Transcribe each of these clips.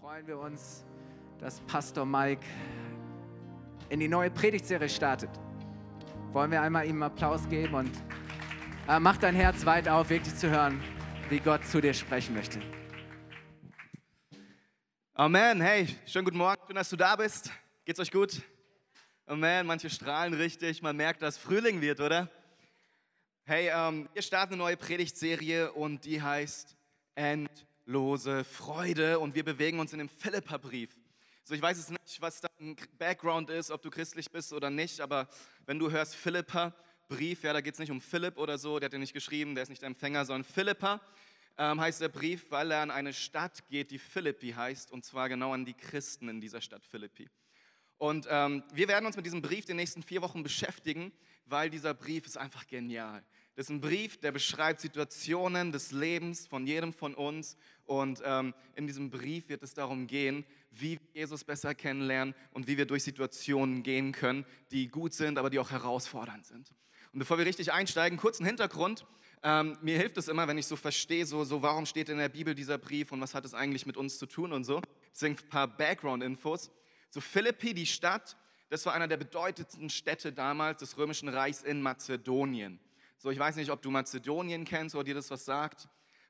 freuen wir uns, dass Pastor Mike in die neue Predigtserie startet. Wollen wir einmal ihm Applaus geben und äh, mach dein Herz weit auf, wirklich zu hören, wie Gott zu dir sprechen möchte. Amen. Hey, schönen guten Morgen. Schön, dass du da bist. Geht's euch gut? Amen. Manche strahlen richtig. Man merkt, dass Frühling wird, oder? Hey, ähm, wir starten eine neue Predigtserie und die heißt Endlose Freude und wir bewegen uns in dem Philippa-Brief. So, ich weiß es nicht, was dein Background ist, ob du christlich bist oder nicht, aber wenn du hörst Philippa, Brief, ja, da geht es nicht um Philipp oder so, der hat den nicht geschrieben, der ist nicht der Empfänger, sondern Philippa ähm, heißt der Brief, weil er an eine Stadt geht, die Philippi heißt, und zwar genau an die Christen in dieser Stadt Philippi. Und ähm, wir werden uns mit diesem Brief die nächsten vier Wochen beschäftigen, weil dieser Brief ist einfach genial. Das ist ein Brief, der beschreibt Situationen des Lebens von jedem von uns. Und ähm, in diesem Brief wird es darum gehen, wie wir Jesus besser kennenlernen und wie wir durch Situationen gehen können, die gut sind, aber die auch herausfordernd sind. Und bevor wir richtig einsteigen, kurz ein Hintergrund. Ähm, mir hilft es immer, wenn ich so verstehe, so, so warum steht in der Bibel dieser Brief und was hat es eigentlich mit uns zu tun und so. Deswegen ein paar Background-Infos. So Philippi, die Stadt, das war einer der bedeutendsten Städte damals des Römischen Reichs in Mazedonien. So, ich weiß nicht, ob du Mazedonien kennst oder dir das was sagt.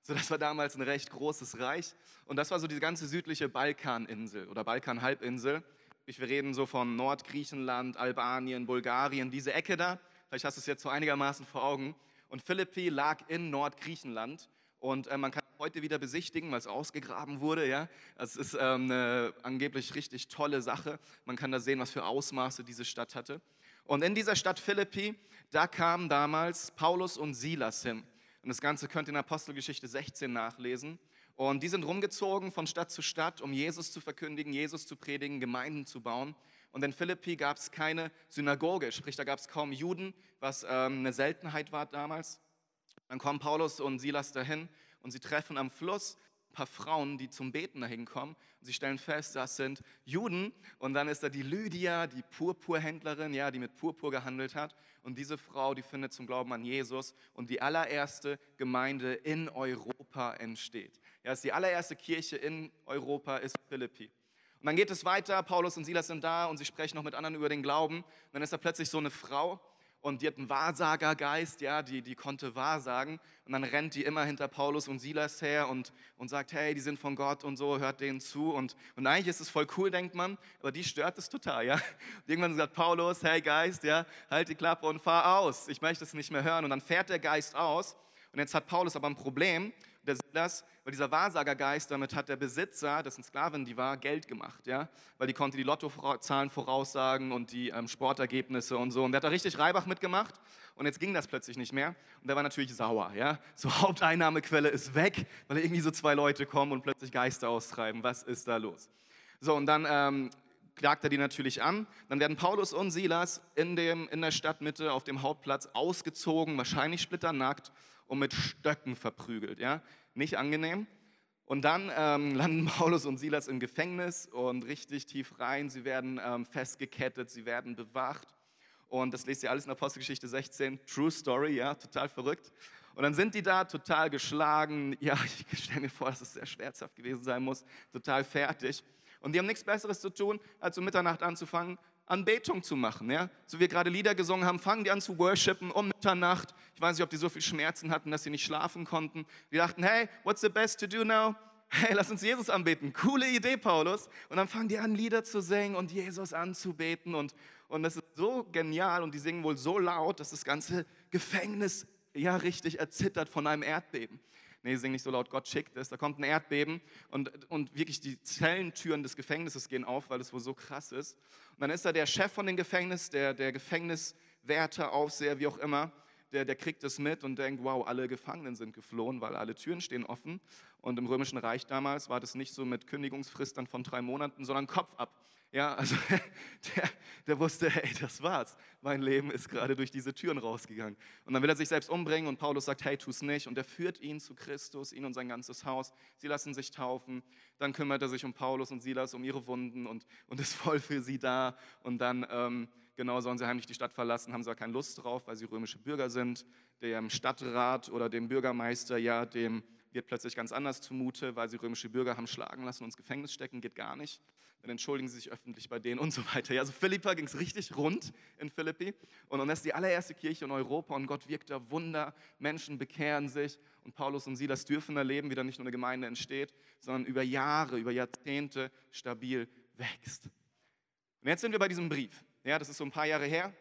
So, das war damals ein recht großes Reich. Und das war so die ganze südliche Balkaninsel oder Balkanhalbinsel. Wir reden so von Nordgriechenland, Albanien, Bulgarien, diese Ecke da. Vielleicht hast du es jetzt so einigermaßen vor Augen. Und Philippi lag in Nordgriechenland. Und äh, man kann heute wieder besichtigen, weil es ausgegraben wurde. Ja, es ist ähm, eine angeblich richtig tolle Sache. Man kann da sehen, was für Ausmaße diese Stadt hatte. Und in dieser Stadt Philippi, da kamen damals Paulus und Silas hin. Und das Ganze könnt ihr in Apostelgeschichte 16 nachlesen. Und die sind rumgezogen von Stadt zu Stadt, um Jesus zu verkündigen, Jesus zu predigen, Gemeinden zu bauen. Und in Philippi gab es keine Synagoge, sprich da gab es kaum Juden, was ähm, eine Seltenheit war damals. Dann kommen Paulus und Silas dahin und sie treffen am Fluss paar Frauen, die zum Beten dahin kommen. Und sie stellen fest, das sind Juden. Und dann ist da die Lydia, die Purpurhändlerin, ja, die mit Purpur gehandelt hat. Und diese Frau, die findet zum Glauben an Jesus. Und die allererste Gemeinde in Europa entsteht. Ja, ist die allererste Kirche in Europa ist Philippi. Und dann geht es weiter, Paulus und Silas sind da und sie sprechen noch mit anderen über den Glauben. Und dann ist da plötzlich so eine Frau, und die hat einen Wahrsagergeist, ja, die, die konnte wahrsagen. Und dann rennt die immer hinter Paulus und Silas her und, und sagt, hey, die sind von Gott und so, hört denen zu. Und, und eigentlich ist es voll cool, denkt man, aber die stört es total, ja. Und irgendwann sagt Paulus, hey Geist, ja, halt die Klappe und fahr aus. Ich möchte es nicht mehr hören. Und dann fährt der Geist aus. Und jetzt hat Paulus aber ein Problem, der Silas, weil dieser Wahrsagergeist, damit hat der Besitzer, das sind Sklaven, die war, Geld gemacht, ja, weil die konnte die Lottozahlen voraussagen und die ähm, Sportergebnisse und so. Und der hat da richtig Reibach mitgemacht und jetzt ging das plötzlich nicht mehr und der war natürlich sauer, ja. So Haupteinnahmequelle ist weg, weil irgendwie so zwei Leute kommen und plötzlich Geister austreiben. Was ist da los? So und dann ähm, klagt er die natürlich an. Dann werden Paulus und Silas in, dem, in der Stadtmitte auf dem Hauptplatz ausgezogen, wahrscheinlich splitternackt und mit Stöcken verprügelt. Ja? Nicht angenehm. Und dann ähm, landen Paulus und Silas im Gefängnis und richtig tief rein. Sie werden ähm, festgekettet, sie werden bewacht. Und das lest ihr alles in Apostelgeschichte 16. True Story, ja, total verrückt. Und dann sind die da total geschlagen. Ja, ich stelle mir vor, dass es sehr schmerzhaft gewesen sein muss. Total fertig. Und die haben nichts Besseres zu tun, als um Mitternacht anzufangen, Anbetung zu machen. Ja? So wie wir gerade Lieder gesungen haben, fangen die an zu worshipen um Mitternacht. Ich weiß nicht, ob die so viel Schmerzen hatten, dass sie nicht schlafen konnten. Die dachten, hey, what's the best to do now? Hey, lass uns Jesus anbeten. Coole Idee, Paulus. Und dann fangen die an, Lieder zu singen und Jesus anzubeten. Und, und das ist so genial und die singen wohl so laut, dass das ganze Gefängnis ja richtig erzittert von einem Erdbeben nee, sing nicht so laut, Gott schickt es. Da kommt ein Erdbeben und, und wirklich die Zellentüren des Gefängnisses gehen auf, weil es wohl so krass ist. Und dann ist da der Chef von dem Gefängnis, der, der Gefängniswärter, Aufseher, wie auch immer, der, der kriegt es mit und denkt, wow, alle Gefangenen sind geflohen, weil alle Türen stehen offen. Und im Römischen Reich damals war das nicht so mit Kündigungsfristen von drei Monaten, sondern Kopf ab. Ja, also der, der, wusste, hey, das war's. Mein Leben ist gerade durch diese Türen rausgegangen. Und dann will er sich selbst umbringen und Paulus sagt, hey, tu's nicht. Und er führt ihn zu Christus, ihn und sein ganzes Haus. Sie lassen sich taufen. Dann kümmert er sich um Paulus und Silas, um ihre Wunden und, und ist voll für sie da. Und dann, ähm, genau, sollen sie heimlich die Stadt verlassen, haben sie keine Lust drauf, weil sie römische Bürger sind. Dem Stadtrat oder dem Bürgermeister, ja, dem wird plötzlich ganz anders zumute, weil sie römische Bürger haben schlagen lassen und ins Gefängnis stecken, geht gar nicht. Dann entschuldigen sie sich öffentlich bei denen und so weiter. Ja, also Philippa ging es richtig rund in Philippi und, und das ist die allererste Kirche in Europa und Gott wirkt da Wunder, Menschen bekehren sich und Paulus und Silas dürfen erleben, wie da nicht nur eine Gemeinde entsteht, sondern über Jahre, über Jahrzehnte stabil wächst. Und jetzt sind wir bei diesem Brief. Ja, das ist so ein paar Jahre her.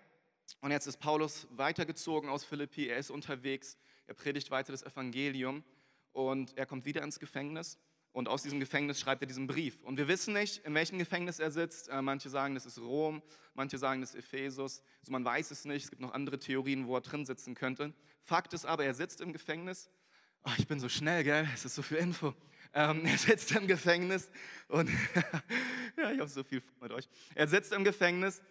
Und jetzt ist Paulus weitergezogen aus Philippi. Er ist unterwegs. Er predigt weiter das Evangelium. Und er kommt wieder ins Gefängnis. Und aus diesem Gefängnis schreibt er diesen Brief. Und wir wissen nicht, in welchem Gefängnis er sitzt. Äh, manche sagen, das ist Rom, manche sagen, das ist Ephesus. Also man weiß es nicht. Es gibt noch andere Theorien, wo er drin sitzen könnte. Fakt ist aber, er sitzt im Gefängnis. Oh, ich bin so schnell, gell? Es ist so viel Info. Ähm, er sitzt im Gefängnis und ja, ich habe so viel mit euch. Er sitzt im Gefängnis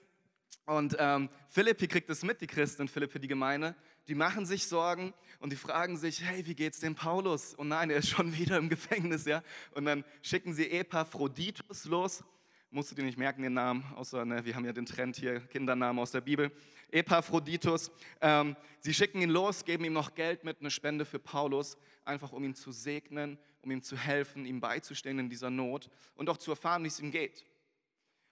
und ähm, Philippi kriegt es mit, die Christen in Philippi, die Gemeinde. Die machen sich Sorgen und die fragen sich, hey, wie geht's dem Paulus? Und nein, er ist schon wieder im Gefängnis, ja. Und dann schicken sie Epaphroditus los. Musst du dir nicht merken, den Namen, außer ne, wir haben ja den Trend hier, Kindernamen aus der Bibel. Epaphroditus. Ähm, sie schicken ihn los, geben ihm noch Geld mit, eine Spende für Paulus, einfach um ihn zu segnen, um ihm zu helfen, ihm beizustehen in dieser Not und auch zu erfahren, wie es ihm geht.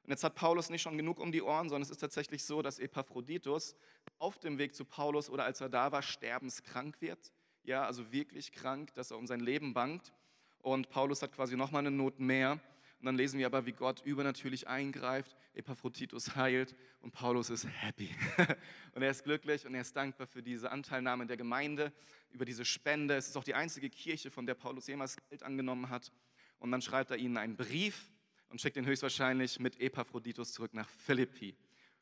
Und jetzt hat Paulus nicht schon genug um die Ohren, sondern es ist tatsächlich so, dass Epaphroditus auf dem Weg zu Paulus oder als er da war, sterbenskrank wird. Ja, also wirklich krank, dass er um sein Leben bangt. Und Paulus hat quasi nochmal eine Not mehr. Und dann lesen wir aber, wie Gott übernatürlich eingreift, Epaphroditus heilt und Paulus ist happy. und er ist glücklich und er ist dankbar für diese Anteilnahme der Gemeinde, über diese Spende. Es ist auch die einzige Kirche, von der Paulus jemals Geld angenommen hat. Und dann schreibt er ihnen einen Brief und schickt ihn höchstwahrscheinlich mit Epaphroditus zurück nach Philippi.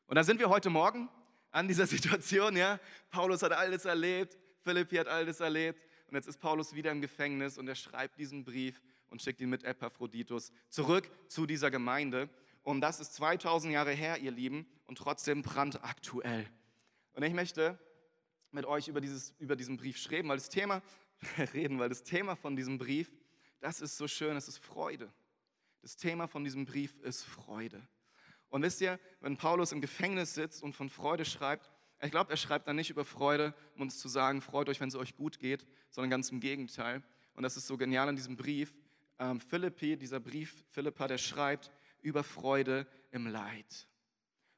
Und da sind wir heute Morgen an dieser Situation, ja. Paulus hat alles erlebt, Philippi hat alles erlebt und jetzt ist Paulus wieder im Gefängnis und er schreibt diesen Brief und schickt ihn mit Epaphroditus zurück zu dieser Gemeinde. Und das ist 2000 Jahre her, ihr Lieben, und trotzdem brandaktuell. Und ich möchte mit euch über, dieses, über diesen Brief schreiben, weil das Thema, reden, weil das Thema von diesem Brief, das ist so schön, es ist Freude. Das Thema von diesem Brief ist Freude. Und wisst ihr, wenn Paulus im Gefängnis sitzt und von Freude schreibt, ich glaube, er schreibt dann nicht über Freude, um uns zu sagen, freut euch, wenn es euch gut geht, sondern ganz im Gegenteil. Und das ist so genial in diesem Brief. Ähm, Philippi, dieser Brief Philippa, der schreibt über Freude im Leid.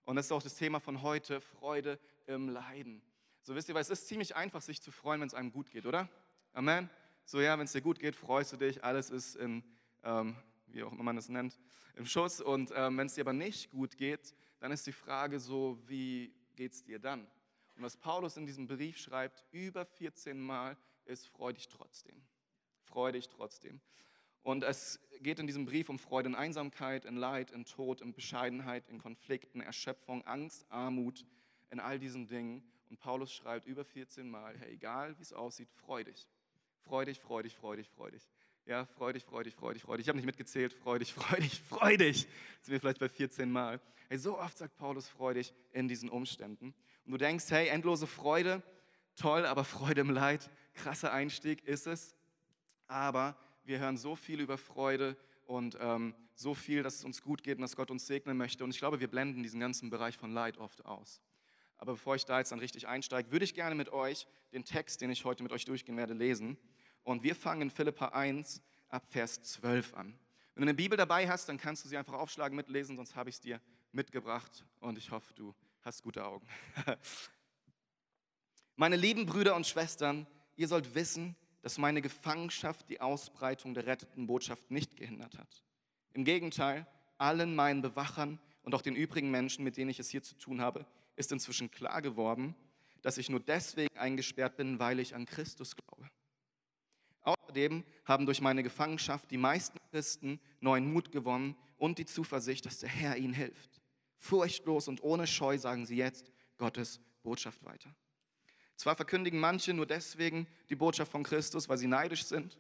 Und das ist auch das Thema von heute, Freude im Leiden. So wisst ihr, weil es ist ziemlich einfach, sich zu freuen, wenn es einem gut geht, oder? Amen. So ja, wenn es dir gut geht, freust du dich, alles ist in ähm, wie auch immer man es nennt, im Schuss. Und ähm, wenn es dir aber nicht gut geht, dann ist die Frage so, wie geht es dir dann? Und was Paulus in diesem Brief schreibt, über 14 Mal, ist freu dich trotzdem. Freu dich trotzdem. Und es geht in diesem Brief um Freude in Einsamkeit, in Leid, in Tod, in Bescheidenheit, in Konflikten, Erschöpfung, Angst, Armut, in all diesen Dingen. Und Paulus schreibt über 14 Mal, hey, egal wie es aussieht, freu dich. Freu dich, freu dich, freu dich, freu dich. Ja, freudig, freudig, freudig, freudig. Ich habe nicht mitgezählt, freudig, freudig, freudig. Jetzt sind wir vielleicht bei 14 Mal. Hey, so oft sagt Paulus freudig in diesen Umständen. Und du denkst, hey, endlose Freude, toll, aber Freude im Leid, krasser Einstieg ist es. Aber wir hören so viel über Freude und ähm, so viel, dass es uns gut geht und dass Gott uns segnen möchte. Und ich glaube, wir blenden diesen ganzen Bereich von Leid oft aus. Aber bevor ich da jetzt dann richtig einsteige, würde ich gerne mit euch den Text, den ich heute mit euch durchgehen werde, lesen. Und wir fangen in Philippa 1 ab Vers 12 an. Wenn du eine Bibel dabei hast, dann kannst du sie einfach aufschlagen, mitlesen, sonst habe ich es dir mitgebracht und ich hoffe, du hast gute Augen. meine lieben Brüder und Schwestern, ihr sollt wissen, dass meine Gefangenschaft die Ausbreitung der retteten Botschaft nicht gehindert hat. Im Gegenteil, allen meinen Bewachern und auch den übrigen Menschen, mit denen ich es hier zu tun habe, ist inzwischen klar geworden, dass ich nur deswegen eingesperrt bin, weil ich an Christus glaube. Außerdem haben durch meine Gefangenschaft die meisten Christen neuen Mut gewonnen und die Zuversicht, dass der Herr ihnen hilft. Furchtlos und ohne Scheu sagen sie jetzt Gottes Botschaft weiter. Zwar verkündigen manche nur deswegen die Botschaft von Christus, weil sie neidisch sind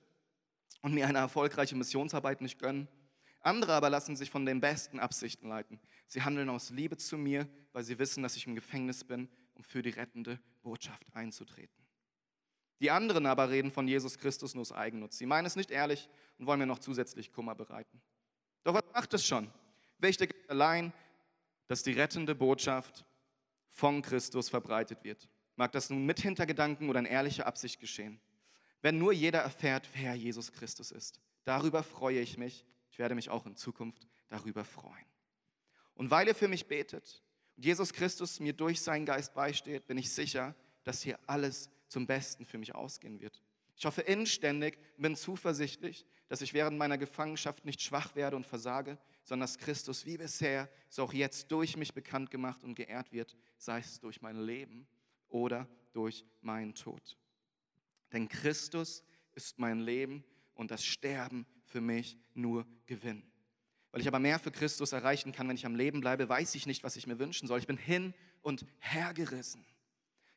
und mir eine erfolgreiche Missionsarbeit nicht gönnen. Andere aber lassen sich von den besten Absichten leiten. Sie handeln aus Liebe zu mir, weil sie wissen, dass ich im Gefängnis bin, um für die rettende Botschaft einzutreten. Die anderen aber reden von Jesus Christus nur aus Eigennutz. Sie meinen es nicht ehrlich und wollen mir noch zusätzlich Kummer bereiten. Doch was macht es schon? Wichtig ist allein, dass die rettende Botschaft von Christus verbreitet wird. Mag das nun mit Hintergedanken oder in ehrlicher Absicht geschehen. wenn nur jeder erfährt, wer Jesus Christus ist. Darüber freue ich mich. Ich werde mich auch in Zukunft darüber freuen. Und weil ihr für mich betet und Jesus Christus mir durch seinen Geist beisteht, bin ich sicher, dass hier alles zum Besten für mich ausgehen wird. Ich hoffe inständig, bin zuversichtlich, dass ich während meiner Gefangenschaft nicht schwach werde und versage, sondern dass Christus wie bisher so auch jetzt durch mich bekannt gemacht und geehrt wird, sei es durch mein Leben oder durch meinen Tod. Denn Christus ist mein Leben und das Sterben für mich nur Gewinn. Weil ich aber mehr für Christus erreichen kann, wenn ich am Leben bleibe, weiß ich nicht, was ich mir wünschen soll. Ich bin hin und hergerissen.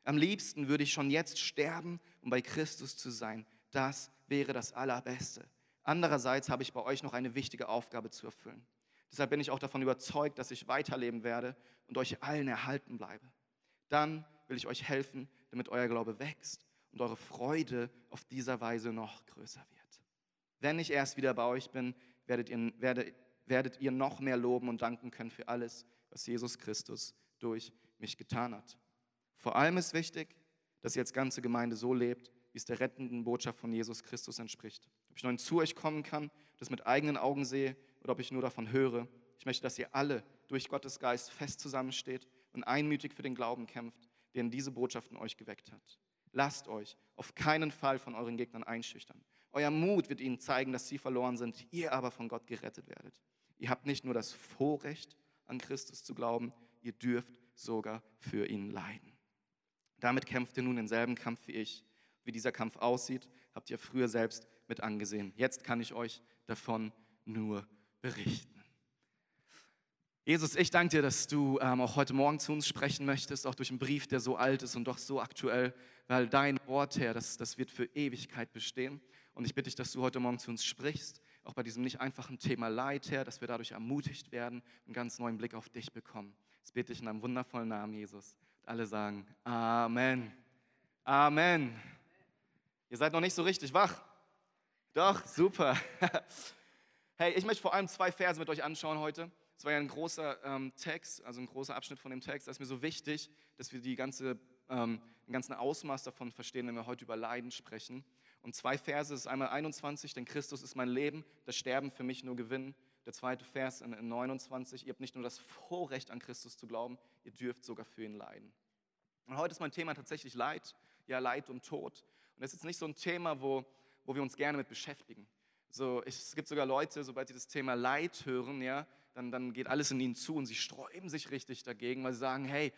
Am liebsten würde ich schon jetzt sterben, um bei Christus zu sein. Das wäre das Allerbeste. Andererseits habe ich bei euch noch eine wichtige Aufgabe zu erfüllen. Deshalb bin ich auch davon überzeugt, dass ich weiterleben werde und euch allen erhalten bleibe. Dann will ich euch helfen, damit euer Glaube wächst und eure Freude auf dieser Weise noch größer wird. Wenn ich erst wieder bei euch bin, werdet ihr, werdet, werdet ihr noch mehr loben und danken können für alles, was Jesus Christus durch mich getan hat. Vor allem ist wichtig, dass ihr als ganze Gemeinde so lebt, wie es der rettenden Botschaft von Jesus Christus entspricht. Ob ich nun zu euch kommen kann, das mit eigenen Augen sehe oder ob ich nur davon höre. Ich möchte, dass ihr alle durch Gottes Geist fest zusammensteht und einmütig für den Glauben kämpft, den diese Botschaft in euch geweckt hat. Lasst euch auf keinen Fall von euren Gegnern einschüchtern. Euer Mut wird ihnen zeigen, dass sie verloren sind, ihr aber von Gott gerettet werdet. Ihr habt nicht nur das Vorrecht, an Christus zu glauben, ihr dürft sogar für ihn leiden. Damit kämpft ihr nun denselben Kampf wie ich. Wie dieser Kampf aussieht, habt ihr früher selbst mit angesehen. Jetzt kann ich euch davon nur berichten. Jesus, ich danke dir, dass du ähm, auch heute Morgen zu uns sprechen möchtest, auch durch einen Brief, der so alt ist und doch so aktuell, weil dein Wort, Herr, das, das wird für Ewigkeit bestehen. Und ich bitte dich, dass du heute Morgen zu uns sprichst, auch bei diesem nicht einfachen Thema Leid, Herr, dass wir dadurch ermutigt werden, einen ganz neuen Blick auf dich bekommen. Das bitte ich in einem wundervollen Namen, Jesus. Alle sagen Amen. Amen. Ihr seid noch nicht so richtig wach. Doch, super. Hey, ich möchte vor allem zwei Verse mit euch anschauen heute. Es war ja ein großer ähm, Text, also ein großer Abschnitt von dem Text. Das ist mir so wichtig, dass wir die ganze, ähm, den ganzen Ausmaß davon verstehen, wenn wir heute über Leiden sprechen. Und zwei Verse ist einmal 21, denn Christus ist mein Leben, das Sterben für mich nur Gewinn. Der zweite Vers in, in 29, ihr habt nicht nur das Vorrecht an Christus zu glauben, ihr dürft sogar für ihn leiden. Und heute ist mein Thema tatsächlich Leid, ja Leid und Tod. Und das ist nicht so ein Thema, wo, wo wir uns gerne mit beschäftigen. So, es gibt sogar Leute, sobald sie das Thema Leid hören, ja, dann, dann geht alles in ihnen zu und sie sträuben sich richtig dagegen, weil sie sagen, hey,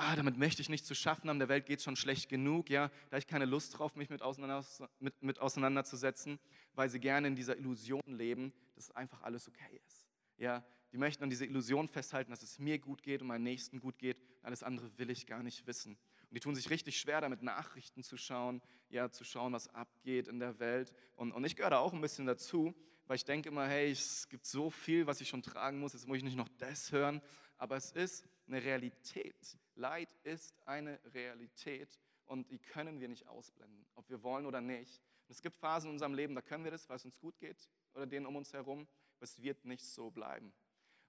ah, damit möchte ich nichts zu schaffen haben, der Welt geht schon schlecht genug, ja, da habe ich keine Lust drauf, mich mit, auseinander, mit, mit auseinanderzusetzen, weil sie gerne in dieser Illusion leben, dass einfach alles okay ist. Ja, die möchten an dieser Illusion festhalten, dass es mir gut geht und meinem Nächsten gut geht. Alles andere will ich gar nicht wissen. Und die tun sich richtig schwer damit, Nachrichten zu schauen, ja, zu schauen, was abgeht in der Welt. Und, und ich gehöre da auch ein bisschen dazu, weil ich denke immer, hey, es gibt so viel, was ich schon tragen muss, jetzt muss ich nicht noch das hören. Aber es ist eine Realität. Leid ist eine Realität und die können wir nicht ausblenden, ob wir wollen oder nicht. Und es gibt Phasen in unserem Leben, da können wir das, weil es uns gut geht oder denen um uns herum, aber es wird nicht so bleiben.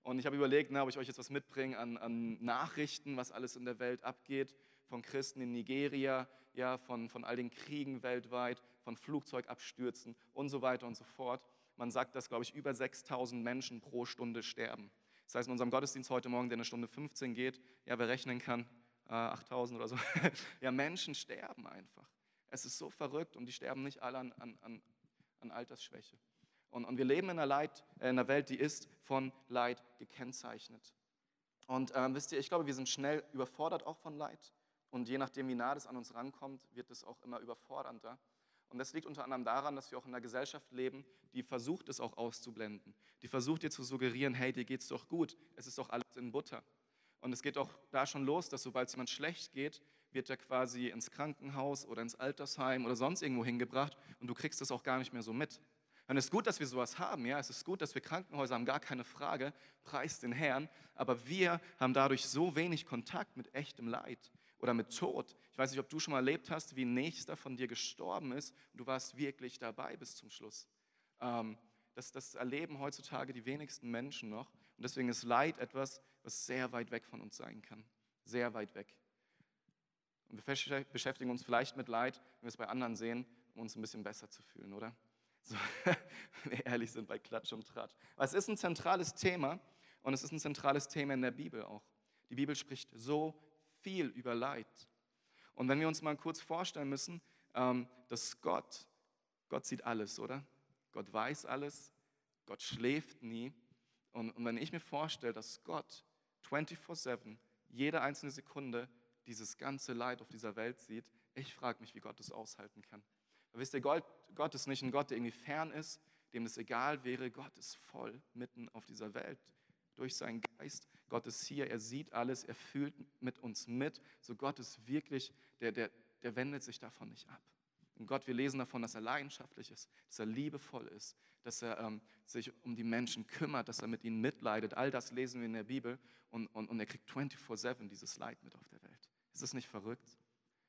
Und ich habe überlegt, na, ob ich euch jetzt was mitbringe an, an Nachrichten, was alles in der Welt abgeht von Christen in Nigeria, ja, von, von all den Kriegen weltweit, von Flugzeugabstürzen und so weiter und so fort. Man sagt, dass, glaube ich, über 6000 Menschen pro Stunde sterben. Das heißt, in unserem Gottesdienst heute Morgen, der eine Stunde 15 geht, ja, wer rechnen kann, äh, 8000 oder so, ja, Menschen sterben einfach. Es ist so verrückt und die sterben nicht alle an, an, an Altersschwäche. Und, und wir leben in einer, Leid, äh, in einer Welt, die ist von Leid gekennzeichnet. Und ähm, wisst ihr, ich glaube, wir sind schnell überfordert auch von Leid. Und je nachdem, wie nah das an uns rankommt, wird es auch immer überfordernder. Und das liegt unter anderem daran, dass wir auch in einer Gesellschaft leben, die versucht es auch auszublenden. Die versucht dir zu suggerieren, hey, dir geht's doch gut, es ist doch alles in Butter. Und es geht auch da schon los, dass sobald es jemand schlecht geht, wird er quasi ins Krankenhaus oder ins Altersheim oder sonst irgendwo hingebracht und du kriegst es auch gar nicht mehr so mit. Und es ist gut, dass wir sowas haben, ja, es ist gut, dass wir Krankenhäuser haben, gar keine Frage, preis den Herrn, aber wir haben dadurch so wenig Kontakt mit echtem Leid oder mit Tod. Ich weiß nicht, ob du schon mal erlebt hast, wie ein Nächster von dir gestorben ist und du warst wirklich dabei bis zum Schluss. Ähm, das, das erleben heutzutage die wenigsten Menschen noch und deswegen ist Leid etwas, was sehr weit weg von uns sein kann. Sehr weit weg. Und wir beschäftigen uns vielleicht mit Leid, wenn wir es bei anderen sehen, um uns ein bisschen besser zu fühlen, oder? So, wenn wir ehrlich sind bei Klatsch und Tratsch. Aber es ist ein zentrales Thema und es ist ein zentrales Thema in der Bibel auch. Die Bibel spricht so viel über Leid. Und wenn wir uns mal kurz vorstellen müssen, ähm, dass Gott, Gott sieht alles, oder? Gott weiß alles, Gott schläft nie. Und, wenn ich mir vorstelle, dass Gott 24/7, jede einzelne Sekunde dieses ganze Leid auf dieser Welt sieht, ich frage mich, wie Gott es aushalten kann. Aber wisst ihr, Gott, ist nicht ein Gott, der irgendwie fern ist, dem es egal wäre. Gott ist voll mitten auf dieser Welt durch seinen Geist. Gott ist hier, er sieht alles, er fühlt mit uns mit. So Gott ist wirklich, der, der, der wendet sich davon nicht ab. Und Gott, wir lesen davon, dass er leidenschaftlich ist, dass er liebevoll ist, dass er ähm, sich um die Menschen kümmert, dass er mit ihnen mitleidet. All das lesen wir in der Bibel und, und, und er kriegt 24-7 dieses Leid mit auf der Welt. Ist das nicht verrückt?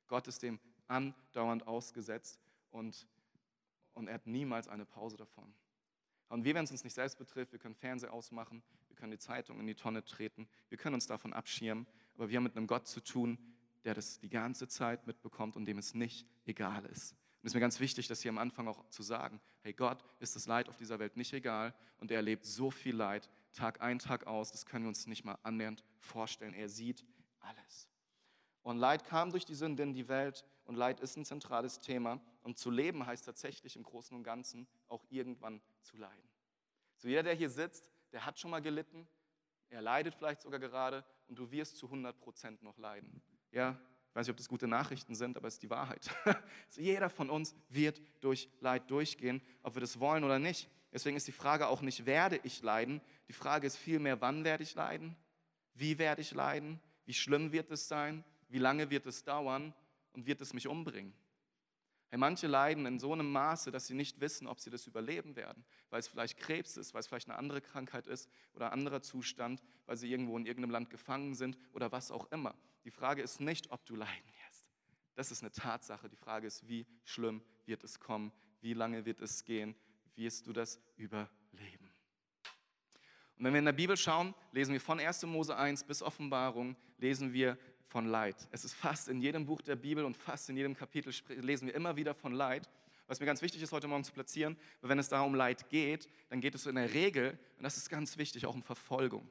Gott ist dem andauernd ausgesetzt und, und er hat niemals eine Pause davon. Und wir, wenn es uns nicht selbst betrifft, wir können Fernseher ausmachen, wir können die Zeitung in die Tonne treten, wir können uns davon abschirmen, aber wir haben mit einem Gott zu tun, der das die ganze Zeit mitbekommt und dem es nicht egal ist. Und es ist mir ganz wichtig, das hier am Anfang auch zu sagen, hey Gott ist das Leid auf dieser Welt nicht egal und er erlebt so viel Leid, Tag ein, Tag aus, das können wir uns nicht mal annähernd vorstellen. Er sieht alles. Und Leid kam durch die Sünde in die Welt und Leid ist ein zentrales Thema. Und zu leben heißt tatsächlich im Großen und Ganzen auch irgendwann zu leiden. So jeder, der hier sitzt, der hat schon mal gelitten, er leidet vielleicht sogar gerade und du wirst zu 100 Prozent noch leiden. Ja, ich weiß nicht, ob das gute Nachrichten sind, aber es ist die Wahrheit. so jeder von uns wird durch Leid durchgehen, ob wir das wollen oder nicht. Deswegen ist die Frage auch nicht, werde ich leiden? Die Frage ist vielmehr, wann werde ich leiden? Wie werde ich leiden? Wie schlimm wird es sein? Wie lange wird es dauern und wird es mich umbringen? Hey, manche leiden in so einem Maße, dass sie nicht wissen, ob sie das überleben werden, weil es vielleicht Krebs ist, weil es vielleicht eine andere Krankheit ist oder ein anderer Zustand, weil sie irgendwo in irgendeinem Land gefangen sind oder was auch immer. Die Frage ist nicht, ob du leiden wirst. Das ist eine Tatsache. Die Frage ist, wie schlimm wird es kommen? Wie lange wird es gehen? Wirst du das überleben? Und wenn wir in der Bibel schauen, lesen wir von 1. Mose 1 bis Offenbarung, lesen wir von Leid. Es ist fast in jedem Buch der Bibel und fast in jedem Kapitel lesen wir immer wieder von Leid. Was mir ganz wichtig ist, heute Morgen zu platzieren, weil wenn es da um Leid geht, dann geht es in der Regel, und das ist ganz wichtig, auch um Verfolgung.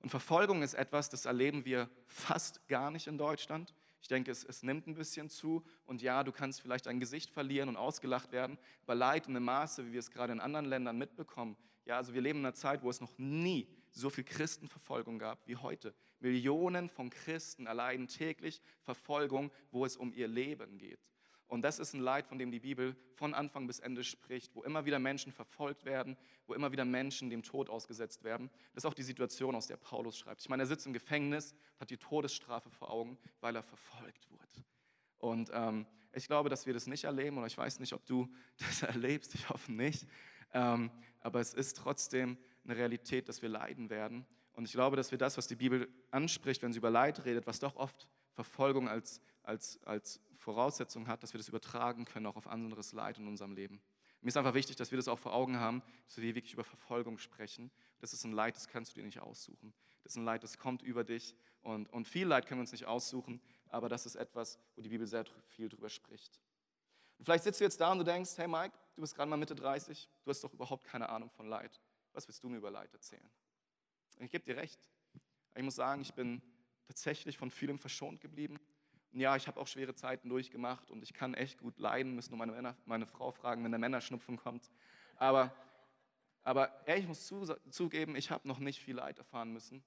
Und Verfolgung ist etwas, das erleben wir fast gar nicht in Deutschland. Ich denke, es, es, nimmt ein bisschen zu. Und ja, du kannst vielleicht dein Gesicht verlieren und ausgelacht werden. Aber Leid in einem Maße, wie wir es gerade in anderen Ländern mitbekommen. Ja, also wir leben in einer Zeit, wo es noch nie so viel Christenverfolgung gab wie heute. Millionen von Christen erleiden täglich Verfolgung, wo es um ihr Leben geht. Und das ist ein Leid, von dem die Bibel von Anfang bis Ende spricht, wo immer wieder Menschen verfolgt werden, wo immer wieder Menschen dem Tod ausgesetzt werden. Das ist auch die Situation, aus der Paulus schreibt. Ich meine, er sitzt im Gefängnis, hat die Todesstrafe vor Augen, weil er verfolgt wurde. Und ähm, ich glaube, dass wir das nicht erleben, oder ich weiß nicht, ob du das erlebst, ich hoffe nicht. Ähm, aber es ist trotzdem eine Realität, dass wir leiden werden. Und ich glaube, dass wir das, was die Bibel anspricht, wenn sie über Leid redet, was doch oft Verfolgung als, als, als Voraussetzung hat, dass wir das übertragen können auch auf anderes Leid in unserem Leben. Mir ist einfach wichtig, dass wir das auch vor Augen haben, dass wir wirklich über Verfolgung sprechen. Das ist ein Leid, das kannst du dir nicht aussuchen. Das ist ein Leid, das kommt über dich. Und, und viel Leid können wir uns nicht aussuchen, aber das ist etwas, wo die Bibel sehr viel drüber spricht. Und vielleicht sitzt du jetzt da und du denkst, hey Mike, du bist gerade mal Mitte 30, du hast doch überhaupt keine Ahnung von Leid. Was willst du mir über Leid erzählen? Ich gebe dir recht. Ich muss sagen, ich bin tatsächlich von vielem verschont geblieben. Und ja, ich habe auch schwere Zeiten durchgemacht und ich kann echt gut leiden, müssen nur meine, Männer, meine Frau fragen, wenn der Männerschnupfen kommt. Aber, aber ich muss zu, zugeben, ich habe noch nicht viel Leid erfahren müssen.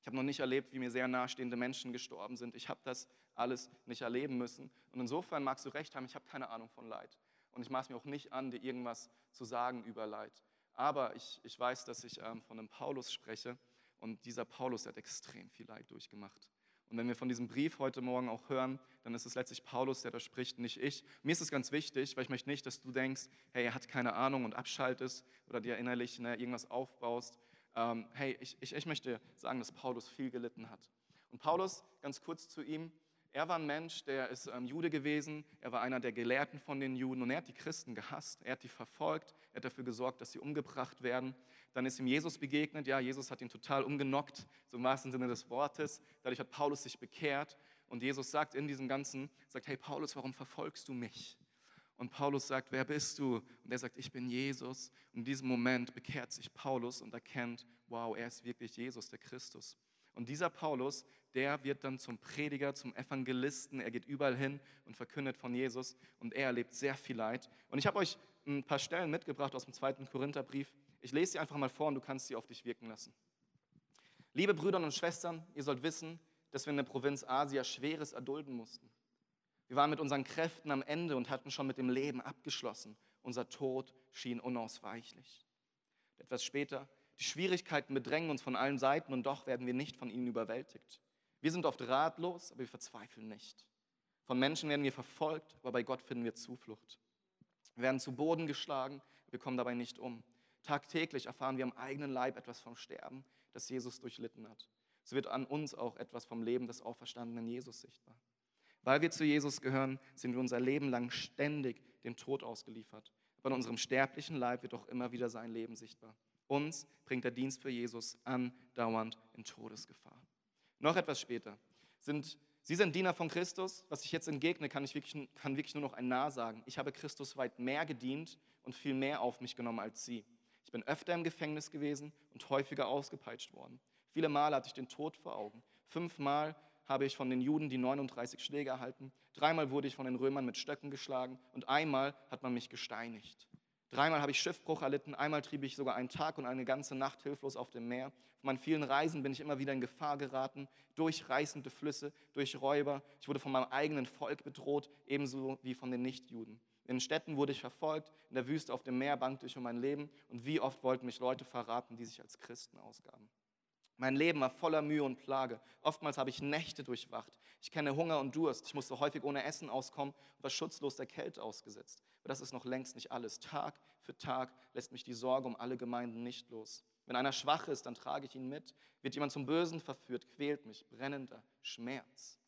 Ich habe noch nicht erlebt, wie mir sehr nahestehende Menschen gestorben sind. Ich habe das alles nicht erleben müssen. Und insofern magst du recht haben, ich habe keine Ahnung von Leid. Und ich maß mir auch nicht an, dir irgendwas zu sagen über Leid. Aber ich, ich weiß, dass ich ähm, von einem Paulus spreche. Und dieser Paulus hat extrem viel Leid durchgemacht. Und wenn wir von diesem Brief heute Morgen auch hören, dann ist es letztlich Paulus, der da spricht, nicht ich. Mir ist es ganz wichtig, weil ich möchte nicht, dass du denkst, hey, er hat keine Ahnung und abschaltest oder dir innerlich ne, irgendwas aufbaust. Ähm, hey, ich, ich, ich möchte sagen, dass Paulus viel gelitten hat. Und Paulus, ganz kurz zu ihm, er war ein Mensch, der ist ähm, Jude gewesen, er war einer der Gelehrten von den Juden und er hat die Christen gehasst, er hat die verfolgt, er hat dafür gesorgt, dass sie umgebracht werden. Dann ist ihm Jesus begegnet, ja, Jesus hat ihn total umgenockt, so im wahrsten Sinne des Wortes. Dadurch hat Paulus sich bekehrt und Jesus sagt in diesem Ganzen, sagt, hey Paulus, warum verfolgst du mich? Und Paulus sagt, wer bist du? Und er sagt, ich bin Jesus. Und in diesem Moment bekehrt sich Paulus und erkennt, wow, er ist wirklich Jesus, der Christus. Und dieser Paulus, der wird dann zum Prediger, zum Evangelisten. Er geht überall hin und verkündet von Jesus. Und er erlebt sehr viel Leid. Und ich habe euch ein paar Stellen mitgebracht aus dem zweiten Korintherbrief. Ich lese sie einfach mal vor und du kannst sie auf dich wirken lassen. Liebe Brüder und Schwestern, ihr sollt wissen, dass wir in der Provinz Asia Schweres erdulden mussten. Wir waren mit unseren Kräften am Ende und hatten schon mit dem Leben abgeschlossen. Unser Tod schien unausweichlich. Etwas später, die Schwierigkeiten bedrängen uns von allen Seiten und doch werden wir nicht von ihnen überwältigt. Wir sind oft ratlos, aber wir verzweifeln nicht. Von Menschen werden wir verfolgt, aber bei Gott finden wir Zuflucht. Wir werden zu Boden geschlagen, wir kommen dabei nicht um. Tagtäglich erfahren wir am eigenen Leib etwas vom Sterben, das Jesus durchlitten hat. So wird an uns auch etwas vom Leben des auferstandenen Jesus sichtbar. Weil wir zu Jesus gehören, sind wir unser Leben lang ständig dem Tod ausgeliefert. Aber in unserem sterblichen Leib wird auch immer wieder sein Leben sichtbar. Uns bringt der Dienst für Jesus andauernd in Todesgefahr. Noch etwas später. Sind, Sie sind Diener von Christus. Was ich jetzt entgegne, kann ich wirklich, kann wirklich nur noch ein Nah sagen. Ich habe Christus weit mehr gedient und viel mehr auf mich genommen als Sie. Ich bin öfter im Gefängnis gewesen und häufiger ausgepeitscht worden. Viele Male hatte ich den Tod vor Augen. Fünfmal habe ich von den Juden die 39 Schläge erhalten. Dreimal wurde ich von den Römern mit Stöcken geschlagen und einmal hat man mich gesteinigt. Dreimal habe ich Schiffbruch erlitten, einmal trieb ich sogar einen Tag und eine ganze Nacht hilflos auf dem Meer. Von meinen vielen Reisen bin ich immer wieder in Gefahr geraten, durch reißende Flüsse, durch Räuber. Ich wurde von meinem eigenen Volk bedroht, ebenso wie von den Nichtjuden. In den Städten wurde ich verfolgt, in der Wüste auf dem Meer bangte ich um mein Leben und wie oft wollten mich Leute verraten, die sich als Christen ausgaben. Mein Leben war voller Mühe und Plage. Oftmals habe ich Nächte durchwacht. Ich kenne Hunger und Durst. Ich musste häufig ohne Essen auskommen und war schutzlos der Kälte ausgesetzt. Aber das ist noch längst nicht alles. Tag für Tag lässt mich die Sorge um alle Gemeinden nicht los. Wenn einer schwach ist, dann trage ich ihn mit. Wird jemand zum Bösen verführt, quält mich brennender Schmerz.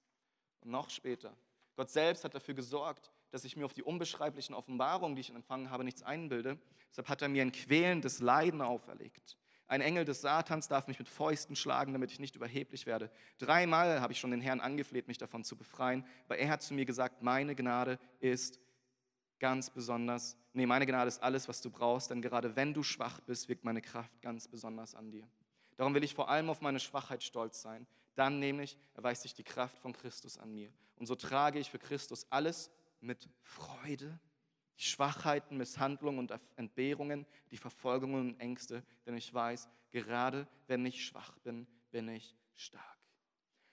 Und noch später. Gott selbst hat dafür gesorgt, dass ich mir auf die unbeschreiblichen Offenbarungen, die ich empfangen habe, nichts einbilde. Deshalb hat er mir ein quälendes Leiden auferlegt. Ein Engel des Satans darf mich mit Fäusten schlagen, damit ich nicht überheblich werde. Dreimal habe ich schon den Herrn angefleht, mich davon zu befreien, aber er hat zu mir gesagt, meine Gnade ist ganz besonders, nee, meine Gnade ist alles, was du brauchst, denn gerade wenn du schwach bist, wirkt meine Kraft ganz besonders an dir. Darum will ich vor allem auf meine Schwachheit stolz sein. Dann nämlich erweist sich die Kraft von Christus an mir. Und so trage ich für Christus alles mit Freude die Schwachheiten, Misshandlungen und Entbehrungen, die Verfolgungen und Ängste, denn ich weiß, gerade wenn ich schwach bin, bin ich stark.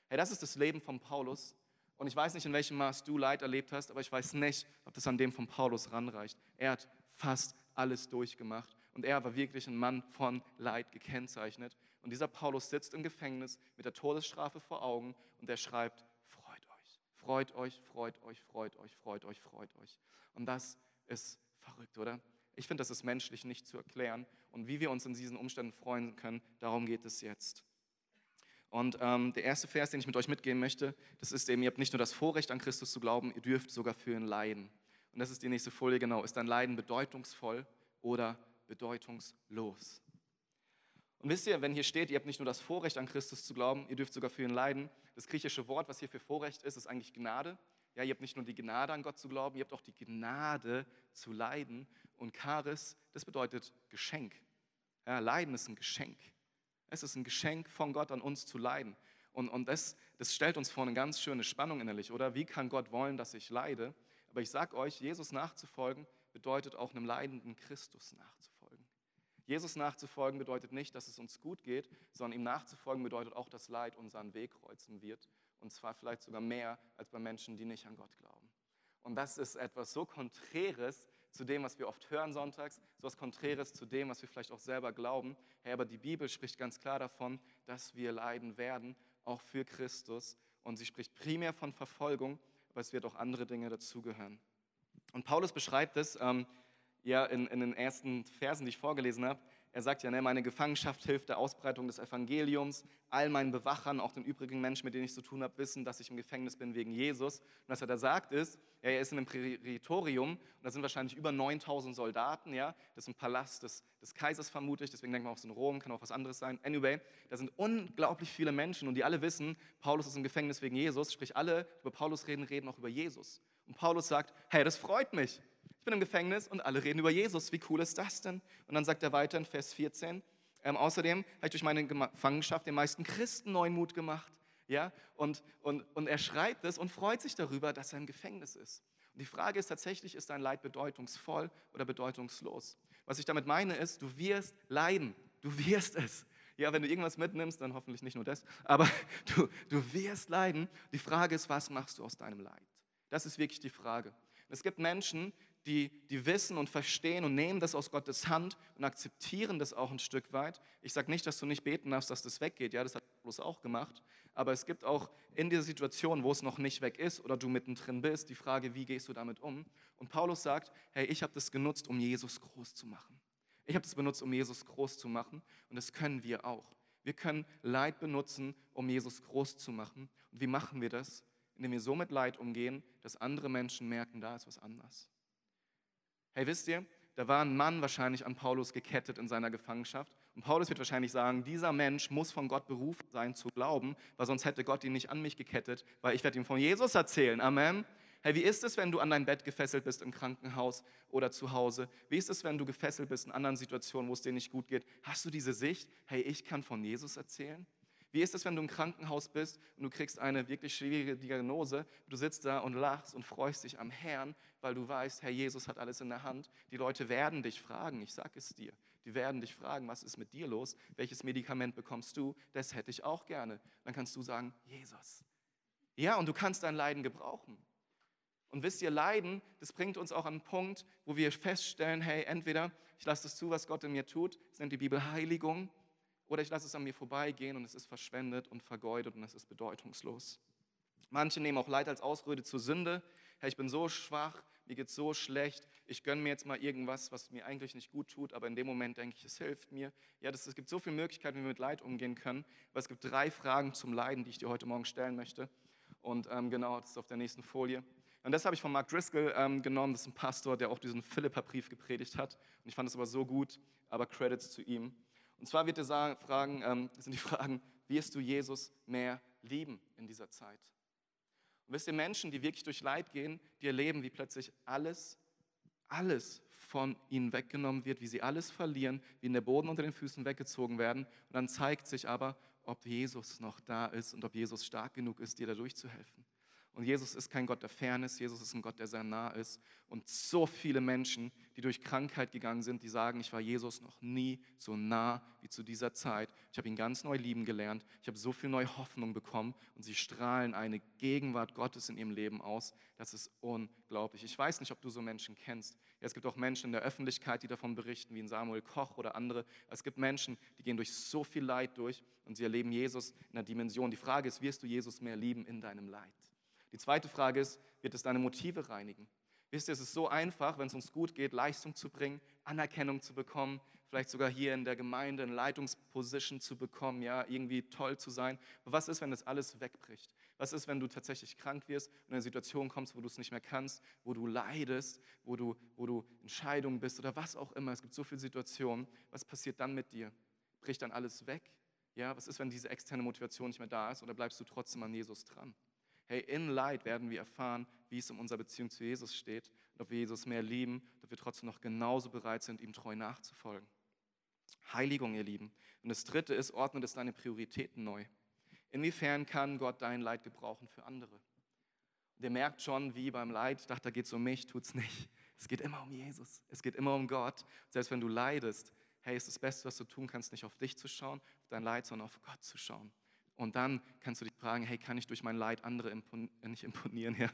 Hey, das ist das Leben von Paulus. Und ich weiß nicht, in welchem Maß du Leid erlebt hast, aber ich weiß nicht, ob das an dem von Paulus ranreicht. Er hat fast alles durchgemacht und er war wirklich ein Mann von Leid gekennzeichnet. Und dieser Paulus sitzt im Gefängnis mit der Todesstrafe vor Augen und er schreibt, freut euch, freut euch, freut euch, freut euch, freut euch, freut euch. Und das ist verrückt, oder? Ich finde, das ist menschlich nicht zu erklären. Und wie wir uns in diesen Umständen freuen können, darum geht es jetzt. Und ähm, der erste Vers, den ich mit euch mitgeben möchte, das ist eben, ihr habt nicht nur das Vorrecht an Christus zu glauben, ihr dürft sogar für ihn leiden. Und das ist die nächste Folie, genau. Ist dein Leiden bedeutungsvoll oder bedeutungslos? Und wisst ihr, wenn hier steht, ihr habt nicht nur das Vorrecht an Christus zu glauben, ihr dürft sogar für ihn leiden, das griechische Wort, was hier für Vorrecht ist, ist eigentlich Gnade. Ja, ihr habt nicht nur die Gnade an Gott zu glauben, ihr habt auch die Gnade zu leiden. Und Charis, das bedeutet Geschenk. Ja, leiden ist ein Geschenk. Es ist ein Geschenk von Gott an uns zu leiden. Und, und das, das stellt uns vor eine ganz schöne Spannung innerlich, oder? Wie kann Gott wollen, dass ich leide? Aber ich sage euch, Jesus nachzufolgen bedeutet auch einem leidenden Christus nachzufolgen. Jesus nachzufolgen bedeutet nicht, dass es uns gut geht, sondern ihm nachzufolgen bedeutet auch, dass Leid unseren Weg kreuzen wird und zwar vielleicht sogar mehr als bei Menschen, die nicht an Gott glauben. Und das ist etwas so Konträres zu dem, was wir oft hören sonntags, so etwas Konträres zu dem, was wir vielleicht auch selber glauben. Hey, aber die Bibel spricht ganz klar davon, dass wir leiden werden, auch für Christus. Und sie spricht primär von Verfolgung, aber es wird auch andere Dinge dazugehören. Und Paulus beschreibt es ähm, ja in, in den ersten Versen, die ich vorgelesen habe, er sagt ja, ne, meine Gefangenschaft hilft der Ausbreitung des Evangeliums. All meinen Bewachern, auch den übrigen Menschen, mit denen ich zu tun habe, wissen, dass ich im Gefängnis bin wegen Jesus. Und was er da sagt ist, ja, er ist in einem Prätorium und da sind wahrscheinlich über 9000 Soldaten. Ja? Das ist ein Palast des, des Kaisers vermutlich, deswegen denkt man auch so in Rom, kann auch was anderes sein. Anyway, da sind unglaublich viele Menschen und die alle wissen, Paulus ist im Gefängnis wegen Jesus. Sprich, alle, die über Paulus reden, reden auch über Jesus. Und Paulus sagt, hey, das freut mich. Ich bin im Gefängnis und alle reden über Jesus. Wie cool ist das denn? Und dann sagt er weiter in Vers 14, ähm, außerdem habe ich durch meine Gefangenschaft den meisten Christen neuen Mut gemacht. Ja? Und, und, und er schreibt es und freut sich darüber, dass er im Gefängnis ist. Und die Frage ist tatsächlich, ist dein Leid bedeutungsvoll oder bedeutungslos? Was ich damit meine ist, du wirst leiden. Du wirst es. Ja, wenn du irgendwas mitnimmst, dann hoffentlich nicht nur das, aber du, du wirst leiden. Die Frage ist, was machst du aus deinem Leid? Das ist wirklich die Frage. Es gibt Menschen, die, die wissen und verstehen und nehmen das aus Gottes Hand und akzeptieren das auch ein Stück weit. Ich sage nicht, dass du nicht beten darfst, dass das weggeht. Ja, das hat Paulus auch gemacht. Aber es gibt auch in dieser Situation, wo es noch nicht weg ist oder du mittendrin bist, die Frage, wie gehst du damit um? Und Paulus sagt, hey, ich habe das genutzt, um Jesus groß zu machen. Ich habe das benutzt, um Jesus groß zu machen. Und das können wir auch. Wir können Leid benutzen, um Jesus groß zu machen. Und wie machen wir das? Indem wir so mit Leid umgehen, dass andere Menschen merken, da ist was anders. Hey, wisst ihr, da war ein Mann wahrscheinlich an Paulus gekettet in seiner Gefangenschaft. Und Paulus wird wahrscheinlich sagen, dieser Mensch muss von Gott berufen sein zu glauben, weil sonst hätte Gott ihn nicht an mich gekettet, weil ich werde ihm von Jesus erzählen. Amen. Hey, wie ist es, wenn du an dein Bett gefesselt bist im Krankenhaus oder zu Hause? Wie ist es, wenn du gefesselt bist in anderen Situationen, wo es dir nicht gut geht? Hast du diese Sicht? Hey, ich kann von Jesus erzählen? Wie ist es, wenn du im Krankenhaus bist und du kriegst eine wirklich schwierige Diagnose? Du sitzt da und lachst und freust dich am Herrn, weil du weißt, Herr Jesus hat alles in der Hand. Die Leute werden dich fragen, ich sage es dir. Die werden dich fragen, was ist mit dir los? Welches Medikament bekommst du? Das hätte ich auch gerne. Dann kannst du sagen, Jesus. Ja, und du kannst dein Leiden gebrauchen. Und wisst ihr, Leiden, das bringt uns auch an einen Punkt, wo wir feststellen, hey, entweder ich lasse das zu, was Gott in mir tut, das nennt die Bibel Heiligung, oder ich lasse es an mir vorbeigehen und es ist verschwendet und vergeudet und es ist bedeutungslos. Manche nehmen auch Leid als Ausrede zur Sünde. Hey, ich bin so schwach, mir geht es so schlecht, ich gönne mir jetzt mal irgendwas, was mir eigentlich nicht gut tut, aber in dem Moment denke ich, es hilft mir. Ja, das, es gibt so viele Möglichkeiten, wie wir mit Leid umgehen können, aber es gibt drei Fragen zum Leiden, die ich dir heute Morgen stellen möchte. Und ähm, genau, das ist auf der nächsten Folie. Und das habe ich von Mark Driscoll ähm, genommen, das ist ein Pastor, der auch diesen Philippa-Brief gepredigt hat. Und ich fand es aber so gut, aber Credits zu ihm. Und zwar wird er sagen, fragen, ähm, sind die Fragen, wirst du Jesus mehr lieben in dieser Zeit? Und wisst ihr, Menschen, die wirklich durch Leid gehen, die erleben, wie plötzlich alles, alles von ihnen weggenommen wird, wie sie alles verlieren, wie in der Boden unter den Füßen weggezogen werden. Und dann zeigt sich aber, ob Jesus noch da ist und ob Jesus stark genug ist, dir da durchzuhelfen. Und Jesus ist kein Gott der Fairness, Jesus ist ein Gott, der sehr nah ist. Und so viele Menschen, die durch Krankheit gegangen sind, die sagen, ich war Jesus noch nie so nah wie zu dieser Zeit. Ich habe ihn ganz neu lieben gelernt. Ich habe so viel neue Hoffnung bekommen und sie strahlen eine Gegenwart Gottes in ihrem Leben aus. Das ist unglaublich. Ich weiß nicht, ob du so Menschen kennst. Ja, es gibt auch Menschen in der Öffentlichkeit, die davon berichten, wie in Samuel Koch oder andere. Es gibt Menschen, die gehen durch so viel Leid durch und sie erleben Jesus in einer Dimension. Die Frage ist, wirst du Jesus mehr lieben in deinem Leid? Die zweite Frage ist, wird es deine Motive reinigen? Wisst ihr, es ist so einfach, wenn es uns gut geht, Leistung zu bringen, Anerkennung zu bekommen, vielleicht sogar hier in der Gemeinde eine Leitungsposition zu bekommen, ja, irgendwie toll zu sein. Aber was ist, wenn das alles wegbricht? Was ist, wenn du tatsächlich krank wirst und in eine Situation kommst, wo du es nicht mehr kannst, wo du leidest, wo du, wo du in Scheidung bist oder was auch immer? Es gibt so viele Situationen. Was passiert dann mit dir? Bricht dann alles weg? Ja, was ist, wenn diese externe Motivation nicht mehr da ist oder bleibst du trotzdem an Jesus dran? Hey, in Leid werden wir erfahren, wie es um unsere Beziehung zu Jesus steht und ob wir Jesus mehr lieben, ob wir trotzdem noch genauso bereit sind, ihm treu nachzufolgen. Heiligung, ihr Lieben. Und das dritte ist, ordne es deine Prioritäten neu. Inwiefern kann Gott dein Leid gebrauchen für andere? Und ihr merkt schon, wie beim Leid, ich dachte, da geht es um mich, tut es nicht. Es geht immer um Jesus. Es geht immer um Gott. selbst wenn du leidest, hey, ist das Beste, was du tun kannst, nicht auf dich zu schauen, auf dein Leid, sondern auf Gott zu schauen. Und dann kannst du dich fragen, hey, kann ich durch mein Leid andere impon äh, nicht imponieren, ja,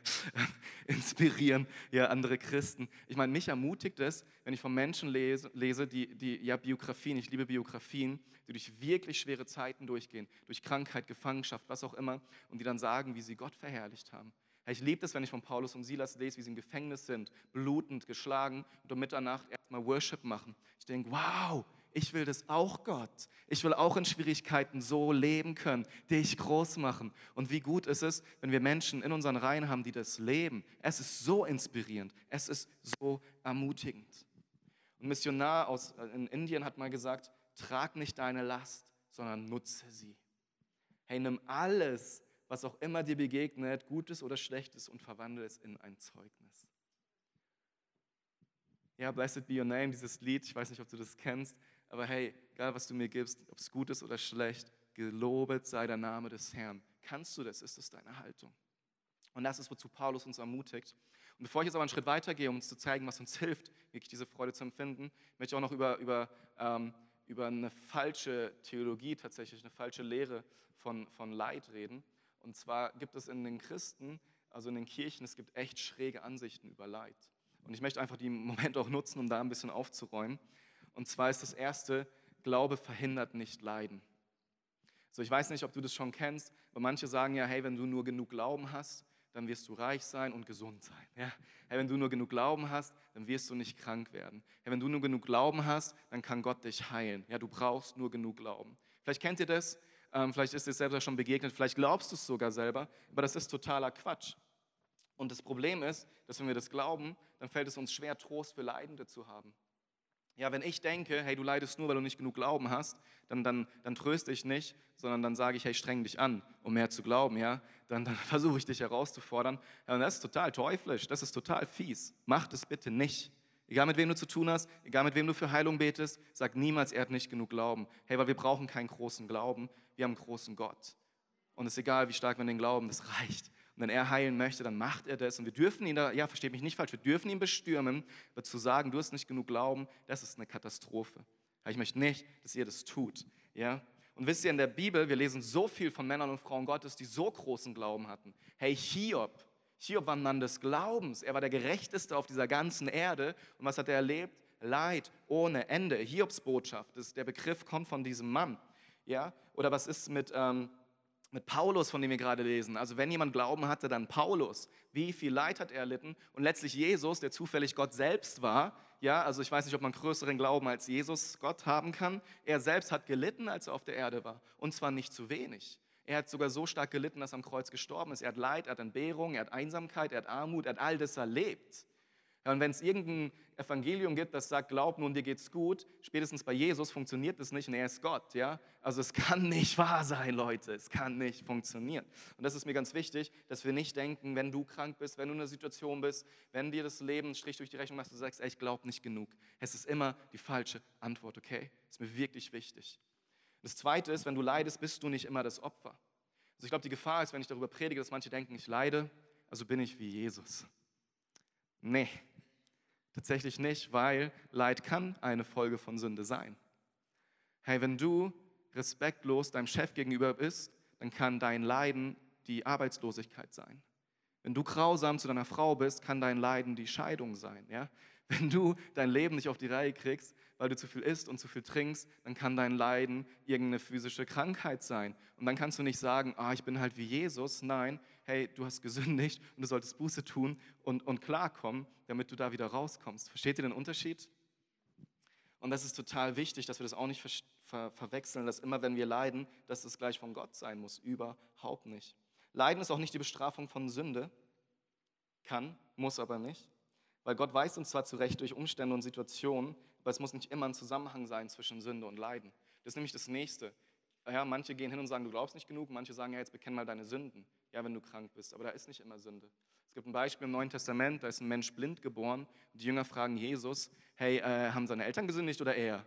inspirieren, ja, andere Christen. Ich meine, mich ermutigt es, wenn ich von Menschen lese, lese die, die ja, Biografien, ich liebe Biografien, die durch wirklich schwere Zeiten durchgehen, durch Krankheit, Gefangenschaft, was auch immer, und die dann sagen, wie sie Gott verherrlicht haben. Ich liebe es, wenn ich von Paulus und Silas lese, wie sie im Gefängnis sind, blutend, geschlagen und um Mitternacht erstmal Worship machen. Ich denke, wow, ich will das auch, Gott. Ich will auch in Schwierigkeiten so leben können, dich groß machen. Und wie gut ist es, wenn wir Menschen in unseren Reihen haben, die das leben. Es ist so inspirierend. Es ist so ermutigend. Ein Missionar aus, äh, in Indien hat mal gesagt, trag nicht deine Last, sondern nutze sie. Hey, nimm alles, was auch immer dir begegnet, Gutes oder Schlechtes, und verwandle es in ein Zeugnis. Ja, Blessed Be Your Name, dieses Lied, ich weiß nicht, ob du das kennst, aber hey, egal was du mir gibst, ob es gut ist oder schlecht, gelobet sei der Name des Herrn. Kannst du das? Ist das deine Haltung? Und das ist, wozu Paulus uns ermutigt. Und bevor ich jetzt aber einen Schritt weitergehe, um uns zu zeigen, was uns hilft, wirklich diese Freude zu empfinden, möchte ich auch noch über, über, ähm, über eine falsche Theologie, tatsächlich eine falsche Lehre von, von Leid reden. Und zwar gibt es in den Christen, also in den Kirchen, es gibt echt schräge Ansichten über Leid. Und ich möchte einfach den Moment auch nutzen, um da ein bisschen aufzuräumen. Und zwar ist das erste, Glaube verhindert nicht Leiden. So, ich weiß nicht, ob du das schon kennst, aber manche sagen ja, hey, wenn du nur genug Glauben hast, dann wirst du reich sein und gesund sein. Ja? Hey, wenn du nur genug Glauben hast, dann wirst du nicht krank werden. Hey, wenn du nur genug Glauben hast, dann kann Gott dich heilen. Ja, du brauchst nur genug Glauben. Vielleicht kennt ihr das, ähm, vielleicht ist dir selber schon begegnet, vielleicht glaubst du es sogar selber, aber das ist totaler Quatsch. Und das Problem ist, dass wenn wir das glauben, dann fällt es uns schwer, Trost für Leidende zu haben. Ja, wenn ich denke, hey, du leidest nur, weil du nicht genug Glauben hast, dann, dann, dann tröste ich nicht, sondern dann sage ich, hey, streng dich an, um mehr zu glauben, ja, dann, dann versuche ich dich herauszufordern. Ja, und das ist total teuflisch, das ist total fies. Mach das bitte nicht. Egal mit wem du zu tun hast, egal mit wem du für Heilung betest, sag niemals, er hat nicht genug Glauben. Hey, weil wir brauchen keinen großen Glauben, wir haben einen großen Gott. Und es ist egal, wie stark wir den glauben, das reicht. Und wenn er heilen möchte, dann macht er das. Und wir dürfen ihn da, ja, versteht mich nicht falsch, wir dürfen ihn bestürmen, aber zu sagen, du hast nicht genug Glauben, das ist eine Katastrophe. Ich möchte nicht, dass ihr das tut. Ja? Und wisst ihr, in der Bibel, wir lesen so viel von Männern und Frauen Gottes, die so großen Glauben hatten. Hey, Hiob, Hiob war ein Mann des Glaubens. Er war der Gerechteste auf dieser ganzen Erde. Und was hat er erlebt? Leid ohne Ende. Hiobs Botschaft, das, der Begriff kommt von diesem Mann. Ja? Oder was ist mit, ähm, mit Paulus, von dem wir gerade lesen. Also wenn jemand Glauben hatte, dann Paulus. Wie viel Leid hat er erlitten? Und letztlich Jesus, der zufällig Gott selbst war. Ja, also ich weiß nicht, ob man größeren Glauben als Jesus Gott haben kann. Er selbst hat gelitten, als er auf der Erde war. Und zwar nicht zu wenig. Er hat sogar so stark gelitten, dass er am Kreuz gestorben ist. Er hat Leid, er hat Entbehrung, er hat Einsamkeit, er hat Armut, er hat all das erlebt. Ja, und wenn es irgendein Evangelium gibt, das sagt, glaub nun, dir geht's gut, spätestens bei Jesus funktioniert das nicht und er ist Gott. Ja? Also es kann nicht wahr sein, Leute. Es kann nicht funktionieren. Und das ist mir ganz wichtig, dass wir nicht denken, wenn du krank bist, wenn du in einer Situation bist, wenn dir das Leben Strich durch die Rechnung macht, du sagst, ey, ich glaube nicht genug. Es ist immer die falsche Antwort, okay? Das ist mir wirklich wichtig. Das Zweite ist, wenn du leidest, bist du nicht immer das Opfer. Also ich glaube, die Gefahr ist, wenn ich darüber predige, dass manche denken, ich leide, also bin ich wie Jesus. Nee, Tatsächlich nicht, weil Leid kann eine Folge von Sünde sein. Hey, wenn du respektlos deinem Chef gegenüber bist, dann kann dein Leiden die Arbeitslosigkeit sein. Wenn du grausam zu deiner Frau bist, kann dein Leiden die Scheidung sein. Ja? Wenn du dein Leben nicht auf die Reihe kriegst, weil du zu viel isst und zu viel trinkst, dann kann dein Leiden irgendeine physische Krankheit sein. Und dann kannst du nicht sagen, ah, ich bin halt wie Jesus. Nein, hey, du hast gesündigt und du solltest Buße tun und, und klarkommen, damit du da wieder rauskommst. Versteht ihr den Unterschied? Und das ist total wichtig, dass wir das auch nicht ver ver verwechseln, dass immer, wenn wir leiden, dass es gleich von Gott sein muss. Überhaupt nicht. Leiden ist auch nicht die Bestrafung von Sünde. Kann, muss aber nicht. Weil Gott weist uns zwar zurecht durch Umstände und Situationen, aber es muss nicht immer ein Zusammenhang sein zwischen Sünde und Leiden. Das ist nämlich das Nächste. Ja, manche gehen hin und sagen, du glaubst nicht genug, manche sagen, ja, jetzt bekenn mal deine Sünden, ja, wenn du krank bist. Aber da ist nicht immer Sünde. Es gibt ein Beispiel im Neuen Testament, da ist ein Mensch blind geboren und die Jünger fragen Jesus, hey, äh, haben seine Eltern gesündigt oder er?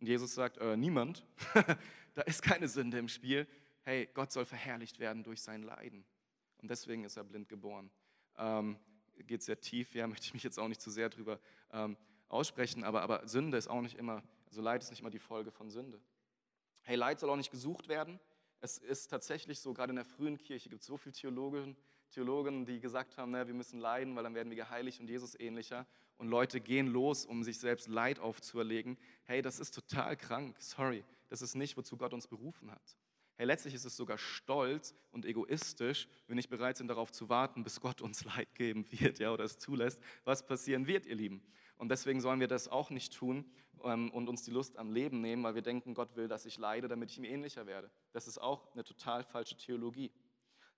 Und Jesus sagt, äh, niemand. da ist keine Sünde im Spiel. Hey, Gott soll verherrlicht werden durch sein Leiden. Und deswegen ist er blind geboren. Ähm, geht sehr tief, ja, möchte ich mich jetzt auch nicht zu sehr drüber ähm, aussprechen, aber, aber Sünde ist auch nicht immer, also Leid ist nicht immer die Folge von Sünde. Hey, Leid soll auch nicht gesucht werden. Es ist tatsächlich so, gerade in der frühen Kirche gibt es so viele Theologen, Theologen, die gesagt haben, na, wir müssen leiden, weil dann werden wir geheiligt und Jesus ähnlicher. Und Leute gehen los, um sich selbst Leid aufzuerlegen. Hey, das ist total krank, sorry. Das ist nicht, wozu Gott uns berufen hat. Hey, letztlich ist es sogar stolz und egoistisch, wenn wir nicht bereit sind, darauf zu warten, bis Gott uns Leid geben wird ja, oder es zulässt, was passieren wird, ihr Lieben. Und deswegen sollen wir das auch nicht tun ähm, und uns die Lust am Leben nehmen, weil wir denken, Gott will, dass ich leide, damit ich ihm ähnlicher werde. Das ist auch eine total falsche Theologie.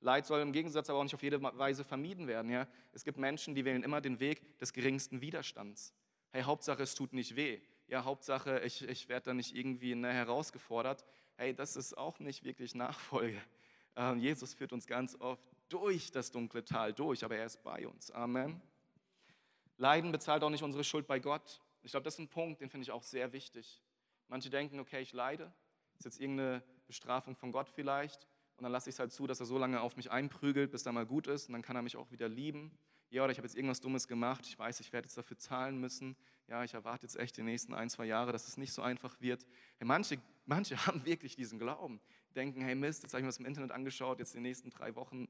Leid soll im Gegensatz aber auch nicht auf jede Weise vermieden werden. Ja? Es gibt Menschen, die wählen immer den Weg des geringsten Widerstands. Hey, Hauptsache, es tut nicht weh. Ja, Hauptsache, ich, ich werde da nicht irgendwie ne, herausgefordert hey, das ist auch nicht wirklich Nachfolge. Ähm, Jesus führt uns ganz oft durch das dunkle Tal durch, aber er ist bei uns. Amen. Leiden bezahlt auch nicht unsere Schuld bei Gott. Ich glaube, das ist ein Punkt, den finde ich auch sehr wichtig. Manche denken, okay, ich leide, ist jetzt irgendeine Bestrafung von Gott vielleicht und dann lasse ich es halt zu, dass er so lange auf mich einprügelt, bis er mal gut ist und dann kann er mich auch wieder lieben. Ja, oder ich habe jetzt irgendwas Dummes gemacht, ich weiß, ich werde jetzt dafür zahlen müssen. Ja, ich erwarte jetzt echt die nächsten ein, zwei Jahre, dass es nicht so einfach wird. Hey, manche, manche haben wirklich diesen Glauben, denken, hey Mist, jetzt habe ich mir das im Internet angeschaut, jetzt die nächsten drei Wochen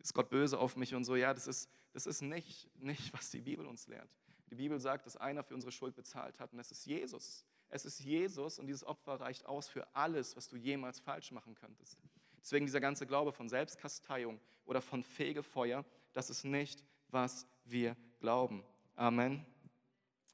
ist Gott böse auf mich und so. Ja, das ist, das ist nicht, nicht, was die Bibel uns lehrt. Die Bibel sagt, dass einer für unsere Schuld bezahlt hat und das ist Jesus. Es ist Jesus und dieses Opfer reicht aus für alles, was du jemals falsch machen könntest. Deswegen dieser ganze Glaube von Selbstkasteiung oder von Fegefeuer, das ist nicht, was wir glauben. Amen.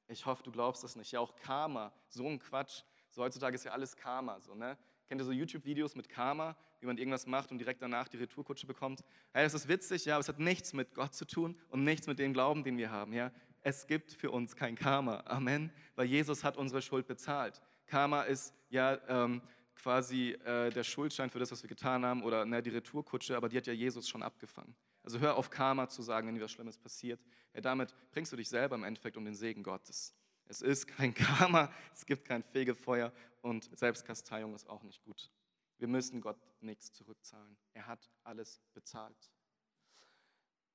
Ich hoffe, du glaubst das nicht. Ja, auch Karma, so ein Quatsch. So heutzutage ist ja alles Karma. So, ne? Kennt ihr so YouTube-Videos mit Karma, wie man irgendwas macht und direkt danach die Retourkutsche bekommt? Hey, das ist witzig, ja, aber es hat nichts mit Gott zu tun und nichts mit dem Glauben, den wir haben. Ja? Es gibt für uns kein Karma. Amen. Weil Jesus hat unsere Schuld bezahlt. Karma ist ja ähm, quasi äh, der Schuldschein für das, was wir getan haben oder ne, die Retourkutsche, aber die hat ja Jesus schon abgefangen. Also hör auf Karma zu sagen, wenn dir was Schlimmes passiert. Ja, damit bringst du dich selber im Endeffekt um den Segen Gottes. Es ist kein Karma, es gibt kein Fegefeuer und Selbstkasteiung ist auch nicht gut. Wir müssen Gott nichts zurückzahlen. Er hat alles bezahlt.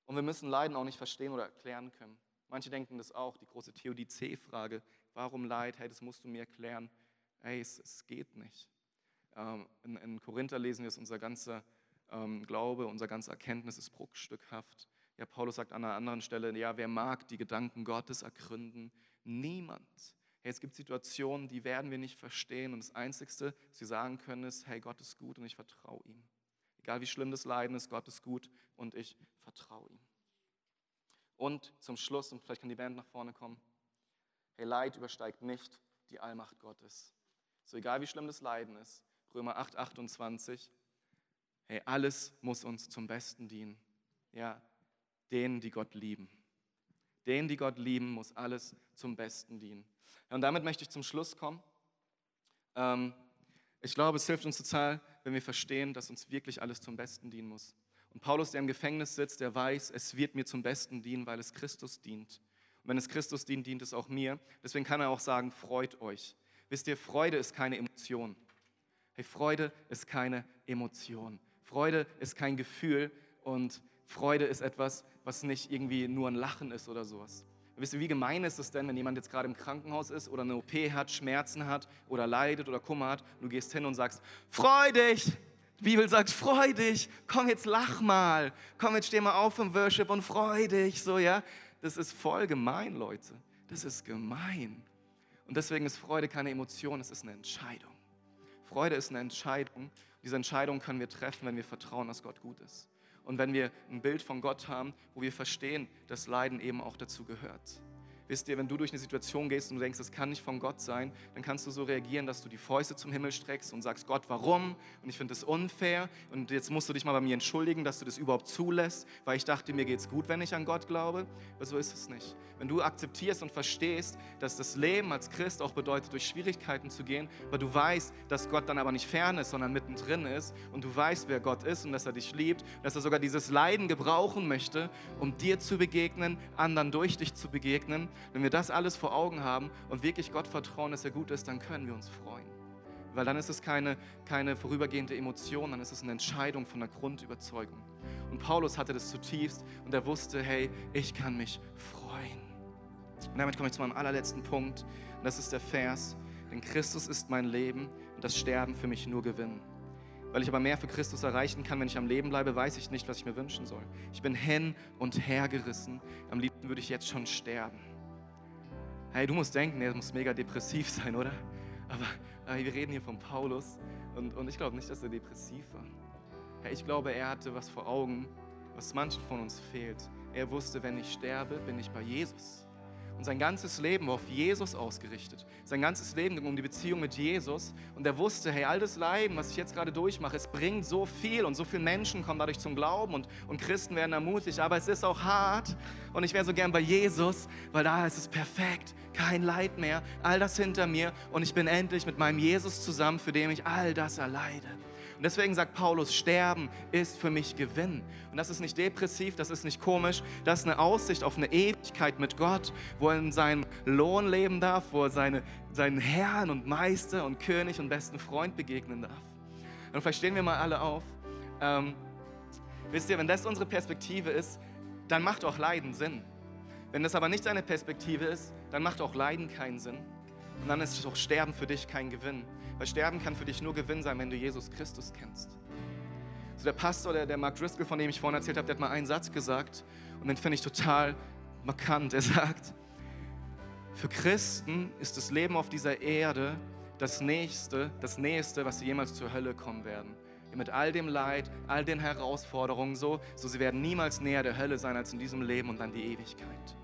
Und wir müssen Leiden auch nicht verstehen oder erklären können. Manche denken das auch, die große Theodizee-Frage, warum Leid? Hey, das musst du mir erklären. Hey, es, es geht nicht. Ähm, in, in, Korinther lesen wir es, unser ganzer ähm, Glaube, unser ganzer Erkenntnis ist bruchstückhaft. Ja, Paulus sagt an einer anderen Stelle, ja, wer mag die Gedanken Gottes ergründen? Niemand. Hey, es gibt Situationen, die werden wir nicht verstehen und das Einzige, was wir sagen können, ist, hey, Gott ist gut und ich vertraue ihm. Egal wie schlimm das Leiden ist, Gott ist gut und ich vertraue ihm. Und zum Schluss, und vielleicht kann die Band nach vorne kommen, hey, Leid übersteigt nicht die Allmacht Gottes. So egal wie schlimm das Leiden ist, Römer 8, 28. Hey, alles muss uns zum Besten dienen. Ja, denen, die Gott lieben. Denen, die Gott lieben, muss alles zum Besten dienen. Und damit möchte ich zum Schluss kommen. Ähm, ich glaube, es hilft uns total, wenn wir verstehen, dass uns wirklich alles zum Besten dienen muss. Und Paulus, der im Gefängnis sitzt, der weiß, es wird mir zum Besten dienen, weil es Christus dient. Und wenn es Christus dient, dient es auch mir. Deswegen kann er auch sagen, freut euch. Wisst ihr, Freude ist keine Emotion. Hey, Freude ist keine Emotion. Freude ist kein Gefühl und Freude ist etwas, was nicht irgendwie nur ein Lachen ist oder sowas. Wisst ihr, wie gemein ist es denn, wenn jemand jetzt gerade im Krankenhaus ist oder eine OP hat, Schmerzen hat oder leidet oder Kummer hat und du gehst hin und sagst, freu dich! Die Bibel sagt, freu dich, komm jetzt lach mal, komm jetzt steh mal auf im Worship und freu dich, so ja. Das ist voll gemein, Leute. Das ist gemein. Und deswegen ist Freude keine Emotion, es ist eine Entscheidung. Freude ist eine Entscheidung. Diese Entscheidung können wir treffen, wenn wir vertrauen, dass Gott gut ist. Und wenn wir ein Bild von Gott haben, wo wir verstehen, dass Leiden eben auch dazu gehört. Wisst ihr, wenn du durch eine Situation gehst und du denkst, das kann nicht von Gott sein, dann kannst du so reagieren, dass du die Fäuste zum Himmel streckst und sagst, Gott, warum? Und ich finde das unfair. Und jetzt musst du dich mal bei mir entschuldigen, dass du das überhaupt zulässt, weil ich dachte, mir geht es gut, wenn ich an Gott glaube. Aber so ist es nicht. Wenn du akzeptierst und verstehst, dass das Leben als Christ auch bedeutet, durch Schwierigkeiten zu gehen, weil du weißt, dass Gott dann aber nicht fern ist, sondern mittendrin ist und du weißt, wer Gott ist und dass er dich liebt, dass er sogar dieses Leiden gebrauchen möchte, um dir zu begegnen, anderen durch dich zu begegnen, wenn wir das alles vor Augen haben und wirklich Gott vertrauen, dass er gut ist, dann können wir uns freuen. Weil dann ist es keine, keine vorübergehende Emotion, dann ist es eine Entscheidung von der Grundüberzeugung. Und Paulus hatte das zutiefst und er wusste, hey, ich kann mich freuen. Und damit komme ich zu meinem allerletzten Punkt. Und das ist der Vers, denn Christus ist mein Leben und das Sterben für mich nur Gewinn. Weil ich aber mehr für Christus erreichen kann, wenn ich am Leben bleibe, weiß ich nicht, was ich mir wünschen soll. Ich bin hin und her gerissen. Am liebsten würde ich jetzt schon sterben. Hey, du musst denken, er muss mega depressiv sein, oder? Aber, aber wir reden hier von Paulus und, und ich glaube nicht, dass er depressiv war. Hey, ich glaube, er hatte was vor Augen, was manchen von uns fehlt. Er wusste, wenn ich sterbe, bin ich bei Jesus. Und sein ganzes Leben war auf Jesus ausgerichtet. Sein ganzes Leben ging um die Beziehung mit Jesus. Und er wusste, hey, all das Leiden, was ich jetzt gerade durchmache, es bringt so viel und so viele Menschen kommen dadurch zum Glauben und, und Christen werden ermutigt. Aber es ist auch hart. Und ich wäre so gern bei Jesus, weil da ist es perfekt. Kein Leid mehr. All das hinter mir. Und ich bin endlich mit meinem Jesus zusammen, für den ich all das erleide. Und deswegen sagt Paulus, Sterben ist für mich Gewinn. Und das ist nicht depressiv, das ist nicht komisch, das ist eine Aussicht auf eine Ewigkeit mit Gott, wo er in seinem Lohn leben darf, wo er seine, seinen Herrn und Meister und König und besten Freund begegnen darf. Und vielleicht stehen wir mal alle auf. Ähm, wisst ihr, wenn das unsere Perspektive ist, dann macht auch Leiden Sinn. Wenn das aber nicht deine Perspektive ist, dann macht auch Leiden keinen Sinn. Und dann ist auch Sterben für dich kein Gewinn. Weil Sterben kann für dich nur Gewinn sein, wenn du Jesus Christus kennst. Also der Pastor, der, der Mark Driscoll, von dem ich vorhin erzählt habe, der hat mal einen Satz gesagt und den finde ich total markant. Er sagt, für Christen ist das Leben auf dieser Erde das Nächste, das Nächste, was sie jemals zur Hölle kommen werden. Mit all dem Leid, all den Herausforderungen so, so sie werden niemals näher der Hölle sein als in diesem Leben und dann die Ewigkeit.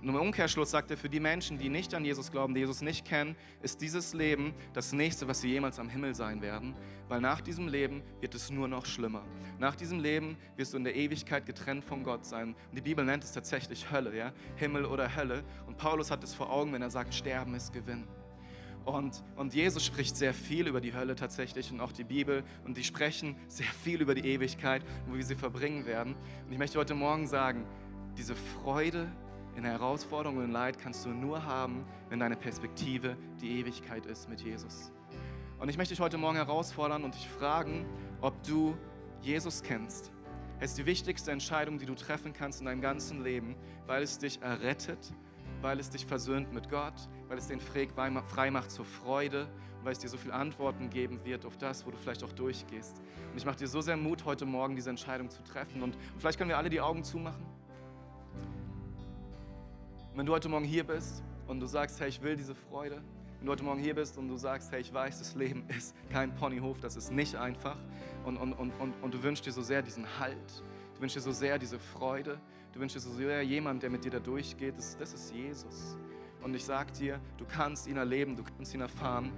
Und im Umkehrschluss sagt er, für die Menschen, die nicht an Jesus glauben, die Jesus nicht kennen, ist dieses Leben das nächste, was sie jemals am Himmel sein werden, weil nach diesem Leben wird es nur noch schlimmer. Nach diesem Leben wirst du in der Ewigkeit getrennt von Gott sein. Und die Bibel nennt es tatsächlich Hölle, ja? Himmel oder Hölle. Und Paulus hat es vor Augen, wenn er sagt, Sterben ist Gewinn. Und, und Jesus spricht sehr viel über die Hölle tatsächlich und auch die Bibel. Und die sprechen sehr viel über die Ewigkeit und wie wir sie verbringen werden. Und ich möchte heute Morgen sagen, diese Freude in Herausforderungen und Leid kannst du nur haben, wenn deine Perspektive die Ewigkeit ist mit Jesus. Und ich möchte dich heute Morgen herausfordern und dich fragen, ob du Jesus kennst. Es ist die wichtigste Entscheidung, die du treffen kannst in deinem ganzen Leben, weil es dich errettet, weil es dich versöhnt mit Gott, weil es den frei macht zur Freude und weil es dir so viele Antworten geben wird auf das, wo du vielleicht auch durchgehst. Und ich mache dir so sehr Mut, heute Morgen diese Entscheidung zu treffen. Und vielleicht können wir alle die Augen zumachen. Wenn du heute Morgen hier bist und du sagst, hey, ich will diese Freude, wenn du heute Morgen hier bist und du sagst, hey, ich weiß, das Leben ist kein Ponyhof, das ist nicht einfach und, und, und, und, und du wünschst dir so sehr diesen Halt, du wünschst dir so sehr diese Freude, du wünschst dir so sehr jemand, der mit dir da durchgeht, das, das ist Jesus. Und ich sag dir, du kannst ihn erleben, du kannst ihn erfahren.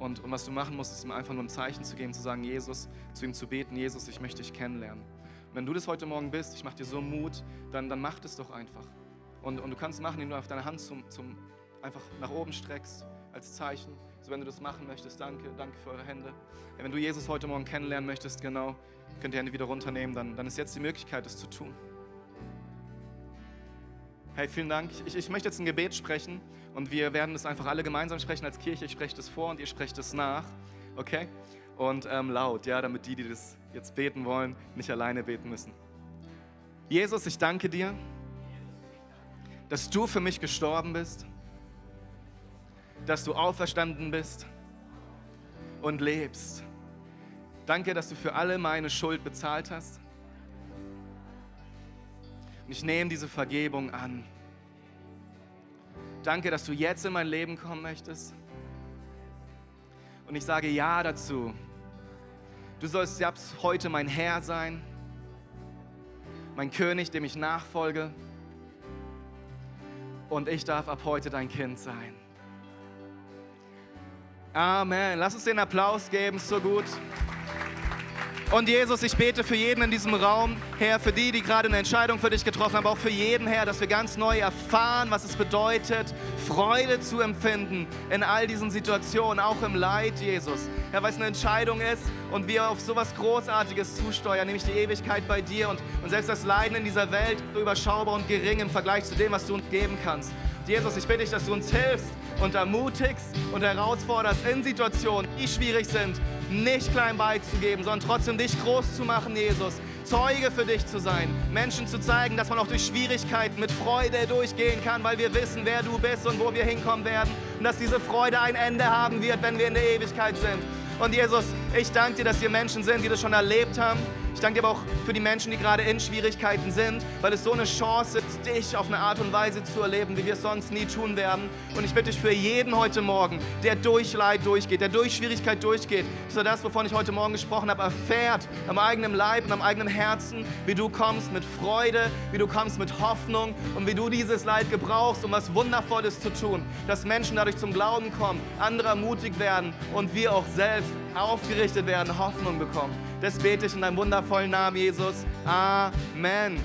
Und, und was du machen musst, ist ihm einfach nur ein Zeichen zu geben, zu sagen, Jesus, zu ihm zu beten, Jesus, ich möchte dich kennenlernen. Und wenn du das heute Morgen bist, ich mache dir so Mut, dann, dann mach das doch einfach. Und, und du kannst machen, indem du auf deine Hand zum, zum, einfach nach oben streckst, als Zeichen. So, wenn du das machen möchtest, danke, danke für eure Hände. Wenn du Jesus heute Morgen kennenlernen möchtest, genau, könnt ihr Hände wieder runternehmen, dann, dann ist jetzt die Möglichkeit, das zu tun. Hey, vielen Dank. Ich, ich möchte jetzt ein Gebet sprechen und wir werden es einfach alle gemeinsam sprechen als Kirche. Ich spreche das vor und ihr sprecht es nach, okay? Und ähm, laut, ja, damit die, die das jetzt beten wollen, nicht alleine beten müssen. Jesus, ich danke dir dass du für mich gestorben bist, dass du auferstanden bist und lebst. Danke, dass du für alle meine Schuld bezahlt hast. Und ich nehme diese Vergebung an. Danke, dass du jetzt in mein Leben kommen möchtest. Und ich sage Ja dazu. Du sollst selbst heute mein Herr sein, mein König, dem ich nachfolge und ich darf ab heute dein Kind sein. Amen. Lass uns den Applaus geben, so gut. Und Jesus, ich bete für jeden in diesem Raum, Herr, für die, die gerade eine Entscheidung für dich getroffen haben, aber auch für jeden, Herr, dass wir ganz neu erfahren, was es bedeutet, Freude zu empfinden in all diesen Situationen, auch im Leid, Jesus. Herr, weil es eine Entscheidung ist und wir auf sowas Großartiges zusteuern, nämlich die Ewigkeit bei dir und, und selbst das Leiden in dieser Welt so überschaubar und gering im Vergleich zu dem, was du uns geben kannst. Jesus, ich bitte dich, dass du uns hilfst und ermutigst und herausforderst in Situationen, die schwierig sind, nicht klein beizugeben, sondern trotzdem dich groß zu machen, Jesus. Zeuge für dich zu sein, Menschen zu zeigen, dass man auch durch Schwierigkeiten mit Freude durchgehen kann, weil wir wissen, wer du bist und wo wir hinkommen werden und dass diese Freude ein Ende haben wird, wenn wir in der Ewigkeit sind. Und Jesus, ich danke dir, dass wir Menschen sind, die das schon erlebt haben. Ich danke dir aber auch für die Menschen, die gerade in Schwierigkeiten sind, weil es so eine Chance ist, dich auf eine Art und Weise zu erleben, wie wir es sonst nie tun werden. Und ich bitte dich für jeden heute Morgen, der durch Leid durchgeht, der durch Schwierigkeit durchgeht, dass er das, wovon ich heute Morgen gesprochen habe, erfährt am eigenen Leib und am eigenen Herzen, wie du kommst mit Freude, wie du kommst mit Hoffnung und wie du dieses Leid gebrauchst, um was Wundervolles zu tun, dass Menschen dadurch zum Glauben kommen, andere ermutigt werden und wir auch selbst aufgerichtet werden, Hoffnung bekommen. Das bete ich in deinem wundervollen Namen, Jesus. Amen.